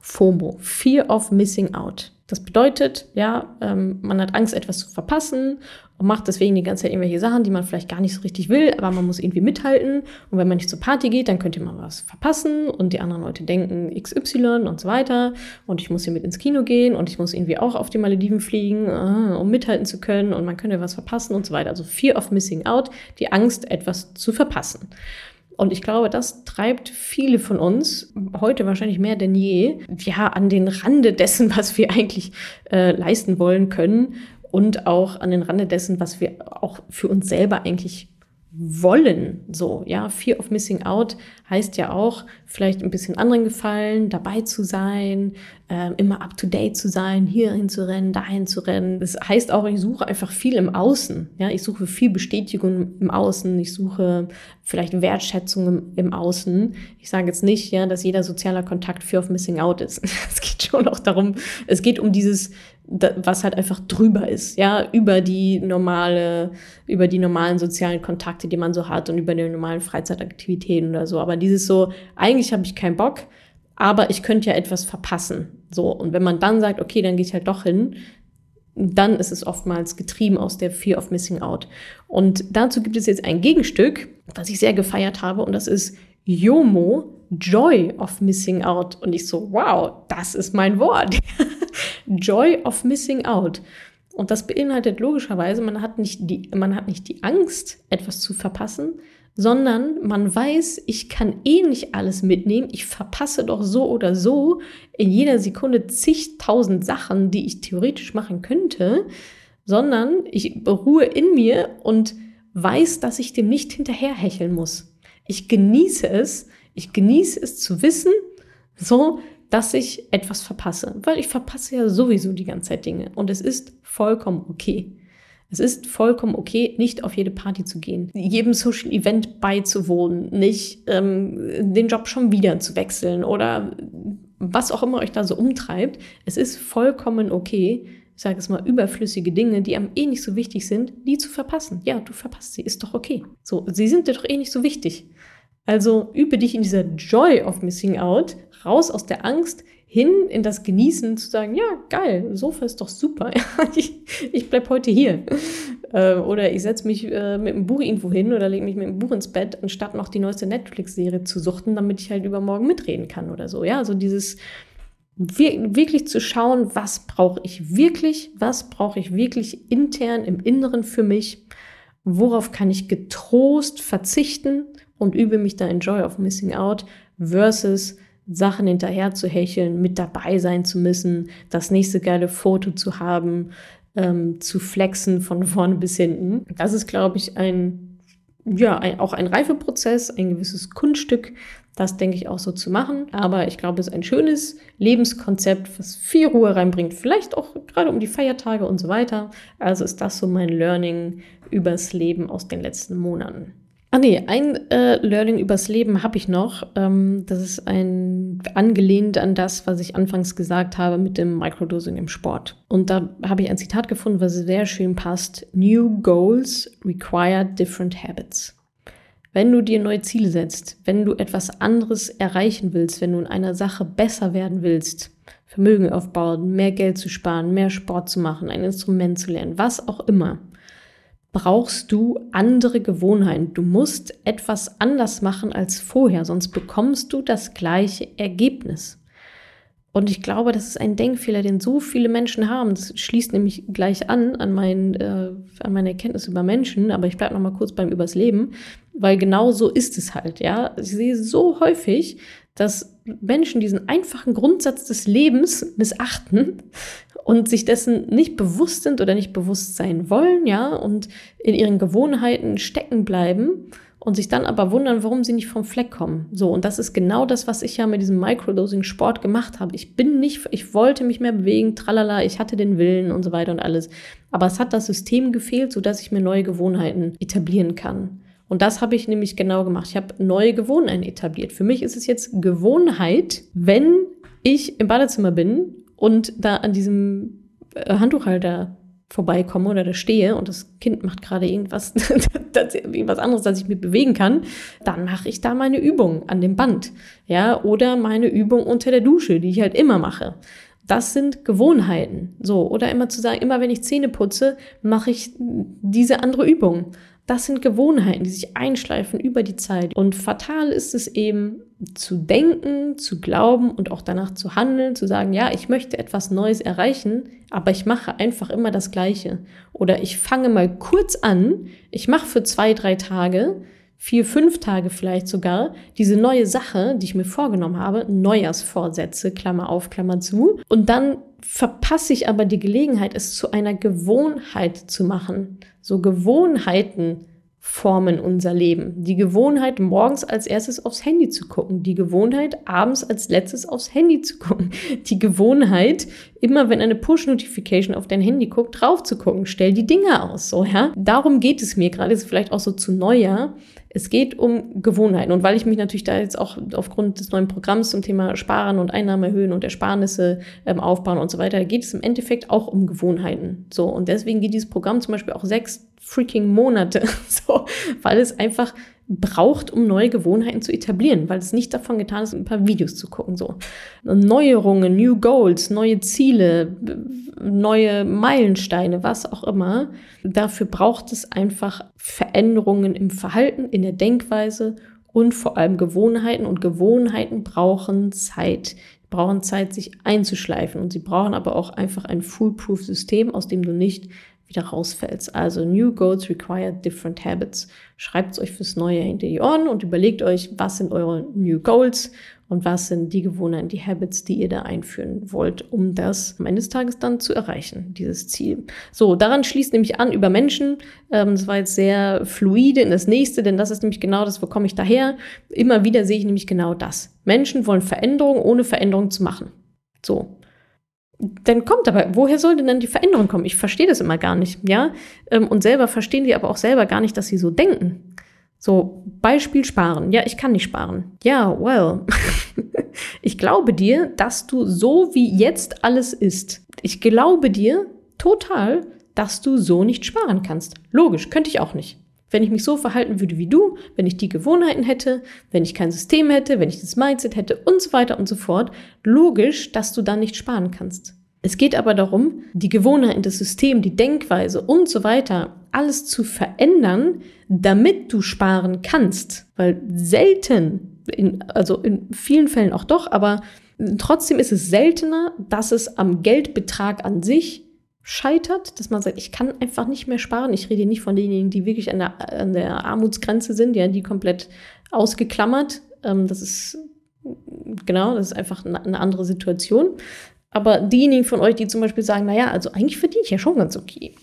FOMO, Fear of Missing Out. Das bedeutet, ja, ähm, man hat Angst, etwas zu verpassen und macht deswegen die ganze Zeit irgendwelche Sachen, die man vielleicht gar nicht so richtig will, aber man muss irgendwie mithalten. Und wenn man nicht zur Party geht, dann könnte man was verpassen und die anderen Leute denken XY und so weiter. Und ich muss hier mit ins Kino gehen und ich muss irgendwie auch auf die Malediven fliegen, äh, um mithalten zu können und man könnte was verpassen und so weiter. Also Fear of Missing Out, die Angst, etwas zu verpassen. Und ich glaube, das treibt viele von uns, heute wahrscheinlich mehr denn je, ja, an den Rande dessen, [LAUGHS] was wir eigentlich äh, leisten wollen können und auch an den Rande dessen, was wir auch für uns selber eigentlich wollen. So, ja, Fear of Missing Out heißt ja auch, vielleicht ein bisschen anderen gefallen, dabei zu sein, äh, immer up to date zu sein, hierhin zu rennen, dahin zu rennen. Das heißt auch, ich suche einfach viel im Außen. Ja, ich suche viel Bestätigung im Außen. Ich suche vielleicht Wertschätzung im, im Außen. Ich sage jetzt nicht, ja, dass jeder sozialer Kontakt Fear of Missing Out ist. [LAUGHS] Es geht schon auch darum, es geht um dieses was halt einfach drüber ist, ja, über die normale, über die normalen sozialen Kontakte, die man so hat und über die normalen Freizeitaktivitäten oder so. Aber dieses so, eigentlich habe ich keinen Bock, aber ich könnte ja etwas verpassen. So. Und wenn man dann sagt, okay, dann gehe ich halt doch hin, dann ist es oftmals getrieben aus der Fear of Missing Out. Und dazu gibt es jetzt ein Gegenstück, was ich sehr gefeiert habe, und das ist YOMO, Joy of Missing Out. Und ich so, wow, das ist mein Wort. [LAUGHS] Joy of Missing Out. Und das beinhaltet logischerweise, man hat nicht die, man hat nicht die Angst, etwas zu verpassen, sondern man weiß, ich kann eh nicht alles mitnehmen. Ich verpasse doch so oder so in jeder Sekunde zigtausend Sachen, die ich theoretisch machen könnte, sondern ich beruhe in mir und weiß, dass ich dem nicht hinterherhecheln muss. Ich genieße es, ich genieße es zu wissen, so, dass ich etwas verpasse, weil ich verpasse ja sowieso die ganze Zeit Dinge und es ist vollkommen okay. Es ist vollkommen okay, nicht auf jede Party zu gehen, jedem Social Event beizuwohnen, nicht ähm, den Job schon wieder zu wechseln oder was auch immer euch da so umtreibt. Es ist vollkommen okay, ich sage es mal, überflüssige Dinge, die einem eh nicht so wichtig sind, die zu verpassen. Ja, du verpasst sie, ist doch okay. So, sie sind dir doch eh nicht so wichtig. Also übe dich in dieser Joy of Missing Out, raus aus der Angst, hin in das Genießen, zu sagen, ja, geil, Sofa ist doch super, [LAUGHS] ich, ich bleib heute hier. Äh, oder ich setze mich äh, mit einem Buch irgendwo hin oder lege mich mit einem Buch ins Bett, anstatt noch die neueste Netflix-Serie zu suchten, damit ich halt übermorgen mitreden kann oder so. Ja, also dieses wirklich zu schauen, was brauche ich wirklich, was brauche ich wirklich intern im Inneren für mich, worauf kann ich getrost verzichten und übe mich da in Joy of Missing Out versus Sachen hinterher zu hecheln, mit dabei sein zu müssen, das nächste geile Foto zu haben, ähm, zu flexen von vorne bis hinten. Das ist, glaube ich, ein, ja, ein, auch ein Reifeprozess, ein gewisses Kunststück, das denke ich auch so zu machen. Aber ich glaube, es ist ein schönes Lebenskonzept, was viel Ruhe reinbringt. Vielleicht auch gerade um die Feiertage und so weiter. Also ist das so mein Learning übers Leben aus den letzten Monaten. Ah nee, ein äh, Learning übers Leben habe ich noch. Ähm, das ist ein angelehnt an das, was ich anfangs gesagt habe mit dem Microdosing im Sport. Und da habe ich ein Zitat gefunden, was sehr schön passt. New goals require different habits. Wenn du dir neue Ziele setzt, wenn du etwas anderes erreichen willst, wenn du in einer Sache besser werden willst, Vermögen aufbauen, mehr Geld zu sparen, mehr Sport zu machen, ein Instrument zu lernen, was auch immer, brauchst du andere Gewohnheiten. Du musst etwas anders machen als vorher, sonst bekommst du das gleiche Ergebnis. Und ich glaube, das ist ein Denkfehler, den so viele Menschen haben. Das schließt nämlich gleich an an, mein, äh, an meine Erkenntnis über Menschen, aber ich bleibe noch mal kurz beim Übers Leben, weil genau so ist es halt. Ja, ich sehe so häufig, dass Menschen diesen einfachen Grundsatz des Lebens missachten und sich dessen nicht bewusst sind oder nicht bewusst sein wollen, ja, und in ihren Gewohnheiten stecken bleiben und sich dann aber wundern, warum sie nicht vom Fleck kommen. So, und das ist genau das, was ich ja mit diesem Microdosing-Sport gemacht habe. Ich bin nicht, ich wollte mich mehr bewegen, tralala, ich hatte den Willen und so weiter und alles. Aber es hat das System gefehlt, sodass ich mir neue Gewohnheiten etablieren kann. Und das habe ich nämlich genau gemacht. Ich habe neue Gewohnheiten etabliert. Für mich ist es jetzt Gewohnheit, wenn ich im Badezimmer bin und da an diesem äh, Handtuchhalter vorbeikomme oder da stehe und das Kind macht gerade irgendwas, [LAUGHS] irgendwas anderes, dass ich mich bewegen kann, dann mache ich da meine Übung an dem Band. Ja, oder meine Übung unter der Dusche, die ich halt immer mache. Das sind Gewohnheiten. So, oder immer zu sagen, immer wenn ich Zähne putze, mache ich diese andere Übung. Das sind Gewohnheiten, die sich einschleifen über die Zeit. Und fatal ist es eben zu denken, zu glauben und auch danach zu handeln, zu sagen, ja, ich möchte etwas Neues erreichen, aber ich mache einfach immer das Gleiche. Oder ich fange mal kurz an, ich mache für zwei, drei Tage, vier, fünf Tage vielleicht sogar, diese neue Sache, die ich mir vorgenommen habe, Neujahrsvorsätze, Klammer auf, Klammer zu. Und dann verpasse ich aber die Gelegenheit, es zu einer Gewohnheit zu machen. So Gewohnheiten formen unser Leben. Die Gewohnheit, morgens als erstes aufs Handy zu gucken. Die Gewohnheit, abends als letztes aufs Handy zu gucken. Die Gewohnheit, immer wenn eine Push-Notification auf dein Handy guckt, drauf zu gucken. Stell die Dinge aus, so, ja. Darum geht es mir gerade, ist vielleicht auch so zu Neujahr. Es geht um Gewohnheiten. Und weil ich mich natürlich da jetzt auch aufgrund des neuen Programms zum Thema Sparen und Einnahmen erhöhen und Ersparnisse ähm, aufbauen und so weiter, geht es im Endeffekt auch um Gewohnheiten. So. Und deswegen geht dieses Programm zum Beispiel auch sechs freaking Monate, [LAUGHS] so, weil es einfach braucht, um neue Gewohnheiten zu etablieren, weil es nicht davon getan ist, ein paar Videos zu gucken, so. Neuerungen, New Goals, neue Ziele, neue Meilensteine, was auch immer. Dafür braucht es einfach Veränderungen im Verhalten, in der Denkweise und vor allem Gewohnheiten und Gewohnheiten brauchen Zeit brauchen Zeit, sich einzuschleifen und sie brauchen aber auch einfach ein Foolproof-System, aus dem du nicht wieder rausfällst. Also New Goals require different habits. Schreibt es euch fürs neue hinter die Ohren und überlegt euch, was sind eure New Goals und was sind die Gewohnheiten, die Habits, die ihr da einführen wollt, um das am Ende des Tages dann zu erreichen, dieses Ziel. So, daran schließt nämlich an über Menschen. Ähm, das war jetzt sehr fluide in das nächste, denn das ist nämlich genau das, wo komme ich daher. Immer wieder sehe ich nämlich genau das. Menschen wollen Veränderung, ohne Veränderung zu machen. So, dann kommt aber, woher soll denn dann die Veränderung kommen? Ich verstehe das immer gar nicht, ja? Ähm, und selber verstehen die aber auch selber gar nicht, dass sie so denken. So, Beispiel sparen. Ja, ich kann nicht sparen. Ja, well. [LAUGHS] ich glaube dir, dass du so wie jetzt alles ist. Ich glaube dir total, dass du so nicht sparen kannst. Logisch, könnte ich auch nicht. Wenn ich mich so verhalten würde wie du, wenn ich die Gewohnheiten hätte, wenn ich kein System hätte, wenn ich das Mindset hätte und so weiter und so fort, logisch, dass du dann nicht sparen kannst. Es geht aber darum, die Gewohnheiten, das System, die Denkweise und so weiter, alles zu verändern, damit du sparen kannst. Weil selten, in, also in vielen Fällen auch doch, aber trotzdem ist es seltener, dass es am Geldbetrag an sich scheitert, dass man sagt, ich kann einfach nicht mehr sparen. Ich rede nicht von denjenigen, die wirklich an der, an der Armutsgrenze sind, ja, die komplett ausgeklammert. Ähm, das ist genau, das ist einfach eine, eine andere Situation. Aber diejenigen von euch, die zum Beispiel sagen, naja, also eigentlich verdiene ich ja schon ganz okay.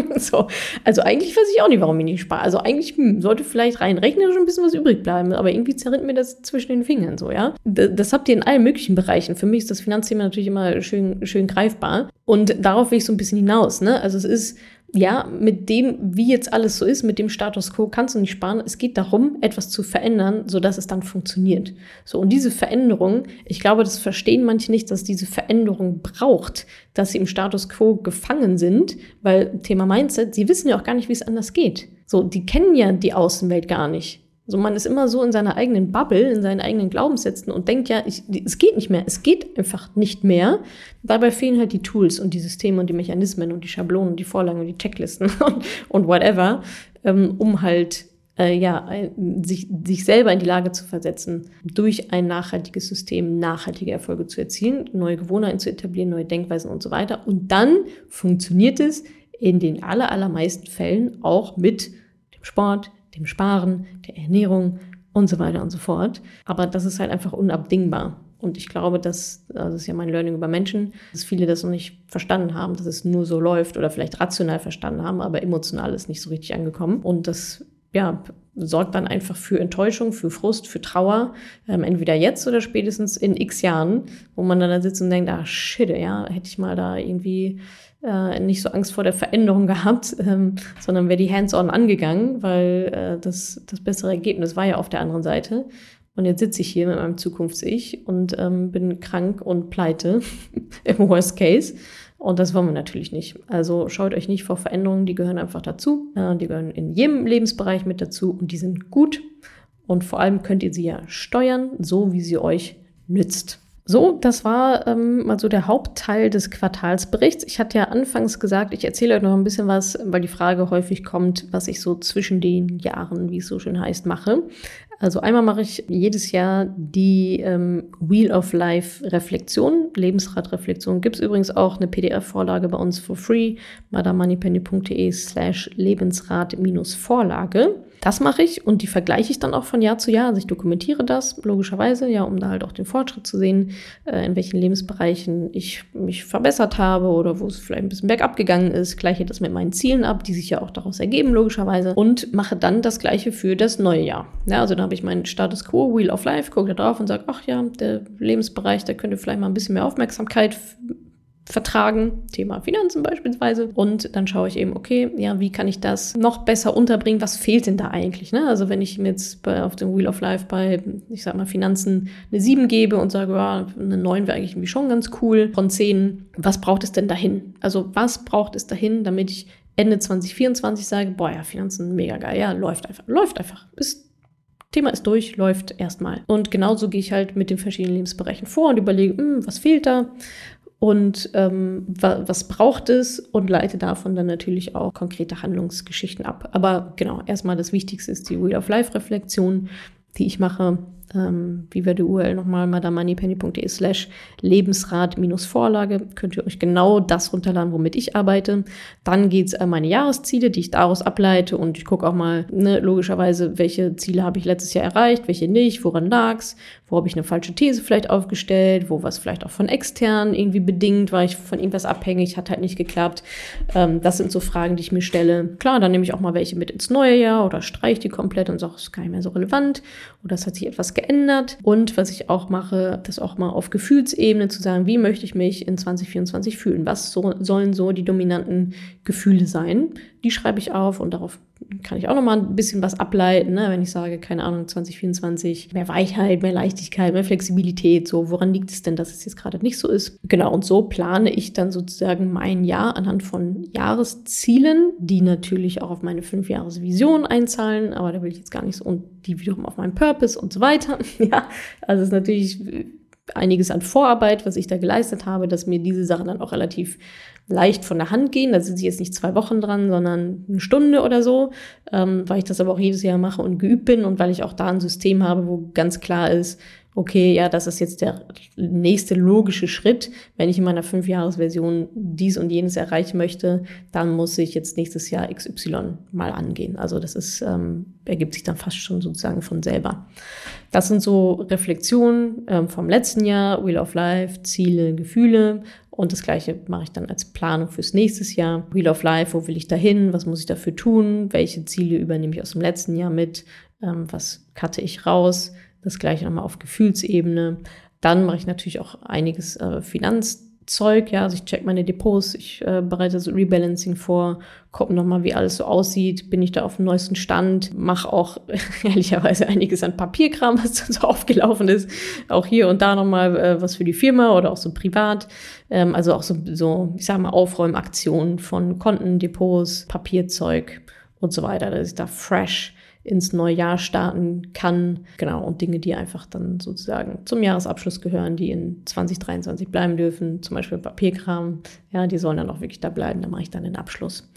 [LAUGHS] so, also eigentlich weiß ich auch nicht, warum ich nicht spare. Also eigentlich hm, sollte vielleicht rein rechnerisch ein bisschen was übrig bleiben, aber irgendwie zerrinnt mir das zwischen den Fingern so, ja. Das, das habt ihr in allen möglichen Bereichen. Für mich ist das Finanzthema natürlich immer schön, schön greifbar. Und darauf will ich so ein bisschen hinaus, ne? Also es ist ja, mit dem, wie jetzt alles so ist, mit dem Status quo kannst du nicht sparen. Es geht darum, etwas zu verändern, sodass es dann funktioniert. So, und diese Veränderung, ich glaube, das verstehen manche nicht, dass diese Veränderung braucht, dass sie im Status quo gefangen sind, weil Thema Mindset, sie wissen ja auch gar nicht, wie es anders geht. So, die kennen ja die Außenwelt gar nicht. So, man ist immer so in seiner eigenen Bubble, in seinen eigenen Glaubenssätzen und denkt ja, ich, es geht nicht mehr. Es geht einfach nicht mehr. Dabei fehlen halt die Tools und die Systeme und die Mechanismen und die Schablonen die Vorlagen und die Checklisten [LAUGHS] und, und whatever, ähm, um halt äh, ja, sich, sich selber in die Lage zu versetzen, durch ein nachhaltiges System nachhaltige Erfolge zu erzielen, neue Gewohnheiten zu etablieren, neue Denkweisen und so weiter. Und dann funktioniert es in den aller, allermeisten Fällen auch mit dem Sport, dem Sparen, der Ernährung, und so weiter und so fort. Aber das ist halt einfach unabdingbar. Und ich glaube, dass, also das ist ja mein Learning über Menschen, dass viele das noch nicht verstanden haben, dass es nur so läuft oder vielleicht rational verstanden haben, aber emotional ist nicht so richtig angekommen. Und das, ja, sorgt dann einfach für Enttäuschung, für Frust, für Trauer, ähm, entweder jetzt oder spätestens in x Jahren, wo man dann da sitzt und denkt, ah, shit, ja, hätte ich mal da irgendwie äh, nicht so Angst vor der Veränderung [LAUGHS] gehabt, ähm, sondern wäre die hands-on angegangen, weil äh, das, das bessere Ergebnis war ja auf der anderen Seite. Und jetzt sitze ich hier mit meinem Zukunfts-Ich und ähm, bin krank und pleite [LAUGHS] im Worst Case. Und das wollen wir natürlich nicht. Also schaut euch nicht vor Veränderungen, die gehören einfach dazu. Äh, die gehören in jedem Lebensbereich mit dazu und die sind gut. Und vor allem könnt ihr sie ja steuern, so wie sie euch nützt. So, das war ähm, mal so der Hauptteil des Quartalsberichts. Ich hatte ja anfangs gesagt, ich erzähle euch noch ein bisschen was, weil die Frage häufig kommt, was ich so zwischen den Jahren, wie es so schön heißt, mache. Also einmal mache ich jedes Jahr die ähm, Wheel of Life Reflexion, Lebensradreflexion. Gibt es übrigens auch eine PDF-Vorlage bei uns for free, madamoneypenny.de slash Lebensrad-Vorlage. Das mache ich und die vergleiche ich dann auch von Jahr zu Jahr. Also ich dokumentiere das logischerweise, ja, um da halt auch den Fortschritt zu sehen, äh, in welchen Lebensbereichen ich mich verbessert habe oder wo es vielleicht ein bisschen bergab gegangen ist. Gleiche das mit meinen Zielen ab, die sich ja auch daraus ergeben, logischerweise. Und mache dann das Gleiche für das neue Jahr. Ja, also da habe ich meinen Status Quo, Wheel of Life, gucke da drauf und sage, ach ja, der Lebensbereich, da könnte vielleicht mal ein bisschen mehr Aufmerksamkeit vertragen, Thema Finanzen beispielsweise. Und dann schaue ich eben, okay, ja, wie kann ich das noch besser unterbringen? Was fehlt denn da eigentlich? Ne? Also wenn ich mir jetzt bei, auf dem Wheel of Life bei, ich sag mal, Finanzen eine 7 gebe und sage, ja, eine 9 wäre eigentlich irgendwie schon ganz cool von 10, was braucht es denn dahin? Also was braucht es dahin, damit ich Ende 2024 sage, boah, ja, Finanzen mega geil, ja, läuft einfach, läuft einfach. Ist Thema ist durch, läuft erstmal. Und genauso gehe ich halt mit den verschiedenen Lebensbereichen vor und überlege, hm, was fehlt da? Und ähm, wa was braucht es und leite davon dann natürlich auch konkrete Handlungsgeschichten ab. Aber genau, erstmal das Wichtigste ist die Wheel of Life Reflexion, die ich mache ähm, wie wäre die URL nochmal, madamoneypenny.de slash Lebensrat-Vorlage, könnt ihr euch genau das runterladen, womit ich arbeite. Dann geht es an meine Jahresziele, die ich daraus ableite und ich gucke auch mal, ne, logischerweise, welche Ziele habe ich letztes Jahr erreicht, welche nicht, woran lag's, wo habe ich eine falsche These vielleicht aufgestellt, wo was vielleicht auch von extern irgendwie bedingt, war ich von irgendwas abhängig, hat halt nicht geklappt. Ähm, das sind so Fragen, die ich mir stelle. Klar, dann nehme ich auch mal welche mit ins neue Jahr oder streiche die komplett und sage, es ist gar nicht mehr so relevant oder es hat sich etwas geändert. Und was ich auch mache, das auch mal auf Gefühlsebene zu sagen, wie möchte ich mich in 2024 fühlen? Was so, sollen so die dominanten Gefühle sein? Die schreibe ich auf und darauf kann ich auch noch mal ein bisschen was ableiten, ne? wenn ich sage, keine Ahnung, 2024, mehr Weichheit, mehr Leichtigkeit, mehr Flexibilität, so, woran liegt es denn, dass es jetzt gerade nicht so ist? Genau, und so plane ich dann sozusagen mein Jahr anhand von Jahreszielen, die natürlich auch auf meine Fünfjahresvision einzahlen, aber da will ich jetzt gar nicht so, und die wiederum auf meinen Purpose und so weiter. [LAUGHS] ja, also es ist natürlich einiges an Vorarbeit, was ich da geleistet habe, dass mir diese Sachen dann auch relativ leicht von der Hand gehen. Da sind sie jetzt nicht zwei Wochen dran, sondern eine Stunde oder so, ähm, weil ich das aber auch jedes Jahr mache und geübt bin und weil ich auch da ein System habe, wo ganz klar ist, okay, ja, das ist jetzt der nächste logische Schritt. Wenn ich in meiner Fünfjahresversion dies und jenes erreichen möchte, dann muss ich jetzt nächstes Jahr XY mal angehen. Also das ist, ähm, ergibt sich dann fast schon sozusagen von selber. Das sind so Reflexionen ähm, vom letzten Jahr, Wheel of Life, Ziele, Gefühle. Und das gleiche mache ich dann als Planung fürs nächste Jahr. Wheel of Life, wo will ich dahin? Was muss ich dafür tun? Welche Ziele übernehme ich aus dem letzten Jahr mit? Ähm, was cutte ich raus? Das gleiche nochmal auf Gefühlsebene. Dann mache ich natürlich auch einiges äh, Finanzzeug, ja, also ich check meine Depots, ich äh, bereite so Rebalancing vor, gucke nochmal, wie alles so aussieht, bin ich da auf dem neuesten Stand, mache auch [LAUGHS] ehrlicherweise einiges an Papierkram, was so [LAUGHS] aufgelaufen ist, auch hier und da nochmal äh, was für die Firma oder auch so privat, ähm, also auch so, so, ich sag mal, Aufräumaktionen von Konten, Depots, Papierzeug und so weiter, dass ich da fresh ins neue Jahr starten kann. Genau, und Dinge, die einfach dann sozusagen zum Jahresabschluss gehören, die in 2023 bleiben dürfen, zum Beispiel Papierkram, ja, die sollen dann auch wirklich da bleiben, da mache ich dann den Abschluss.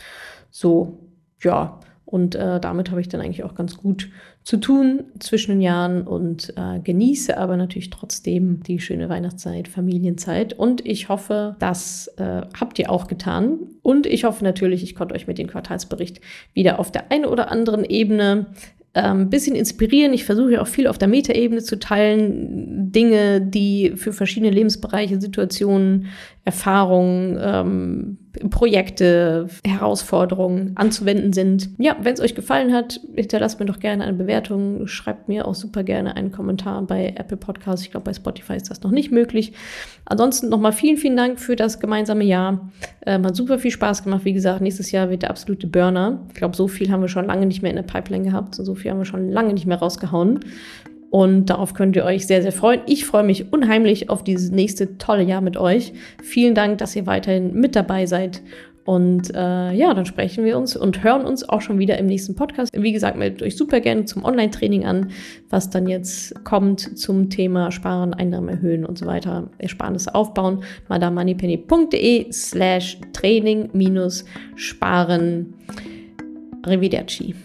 So, ja, und äh, damit habe ich dann eigentlich auch ganz gut zu tun zwischen den Jahren und äh, genieße aber natürlich trotzdem die schöne Weihnachtszeit, Familienzeit. Und ich hoffe, das äh, habt ihr auch getan. Und ich hoffe natürlich, ich konnte euch mit dem Quartalsbericht wieder auf der einen oder anderen Ebene ein ähm, bisschen inspirieren. Ich versuche ja auch viel auf der Metaebene zu teilen, Dinge, die für verschiedene Lebensbereiche, Situationen, Erfahrungen, ähm, Projekte, Herausforderungen anzuwenden sind. Ja, wenn es euch gefallen hat, hinterlasst mir doch gerne eine Bewertung, schreibt mir auch super gerne einen Kommentar bei Apple Podcasts. Ich glaube, bei Spotify ist das noch nicht möglich. Ansonsten nochmal vielen, vielen Dank für das gemeinsame Jahr. Ähm, hat super viel Spaß gemacht. Wie gesagt, nächstes Jahr wird der absolute Burner. Ich glaube, so viel haben wir schon lange nicht mehr in der Pipeline gehabt. So viel haben wir schon lange nicht mehr rausgehauen. Und darauf könnt ihr euch sehr, sehr freuen. Ich freue mich unheimlich auf dieses nächste tolle Jahr mit euch. Vielen Dank, dass ihr weiterhin mit dabei seid. Und äh, ja, dann sprechen wir uns und hören uns auch schon wieder im nächsten Podcast. Wie gesagt, meldet euch super gerne zum Online-Training an, was dann jetzt kommt zum Thema Sparen, Einnahmen erhöhen und so weiter, Ersparnisse aufbauen. madamoneypenny.de slash Training minus Sparen. Arrivederci.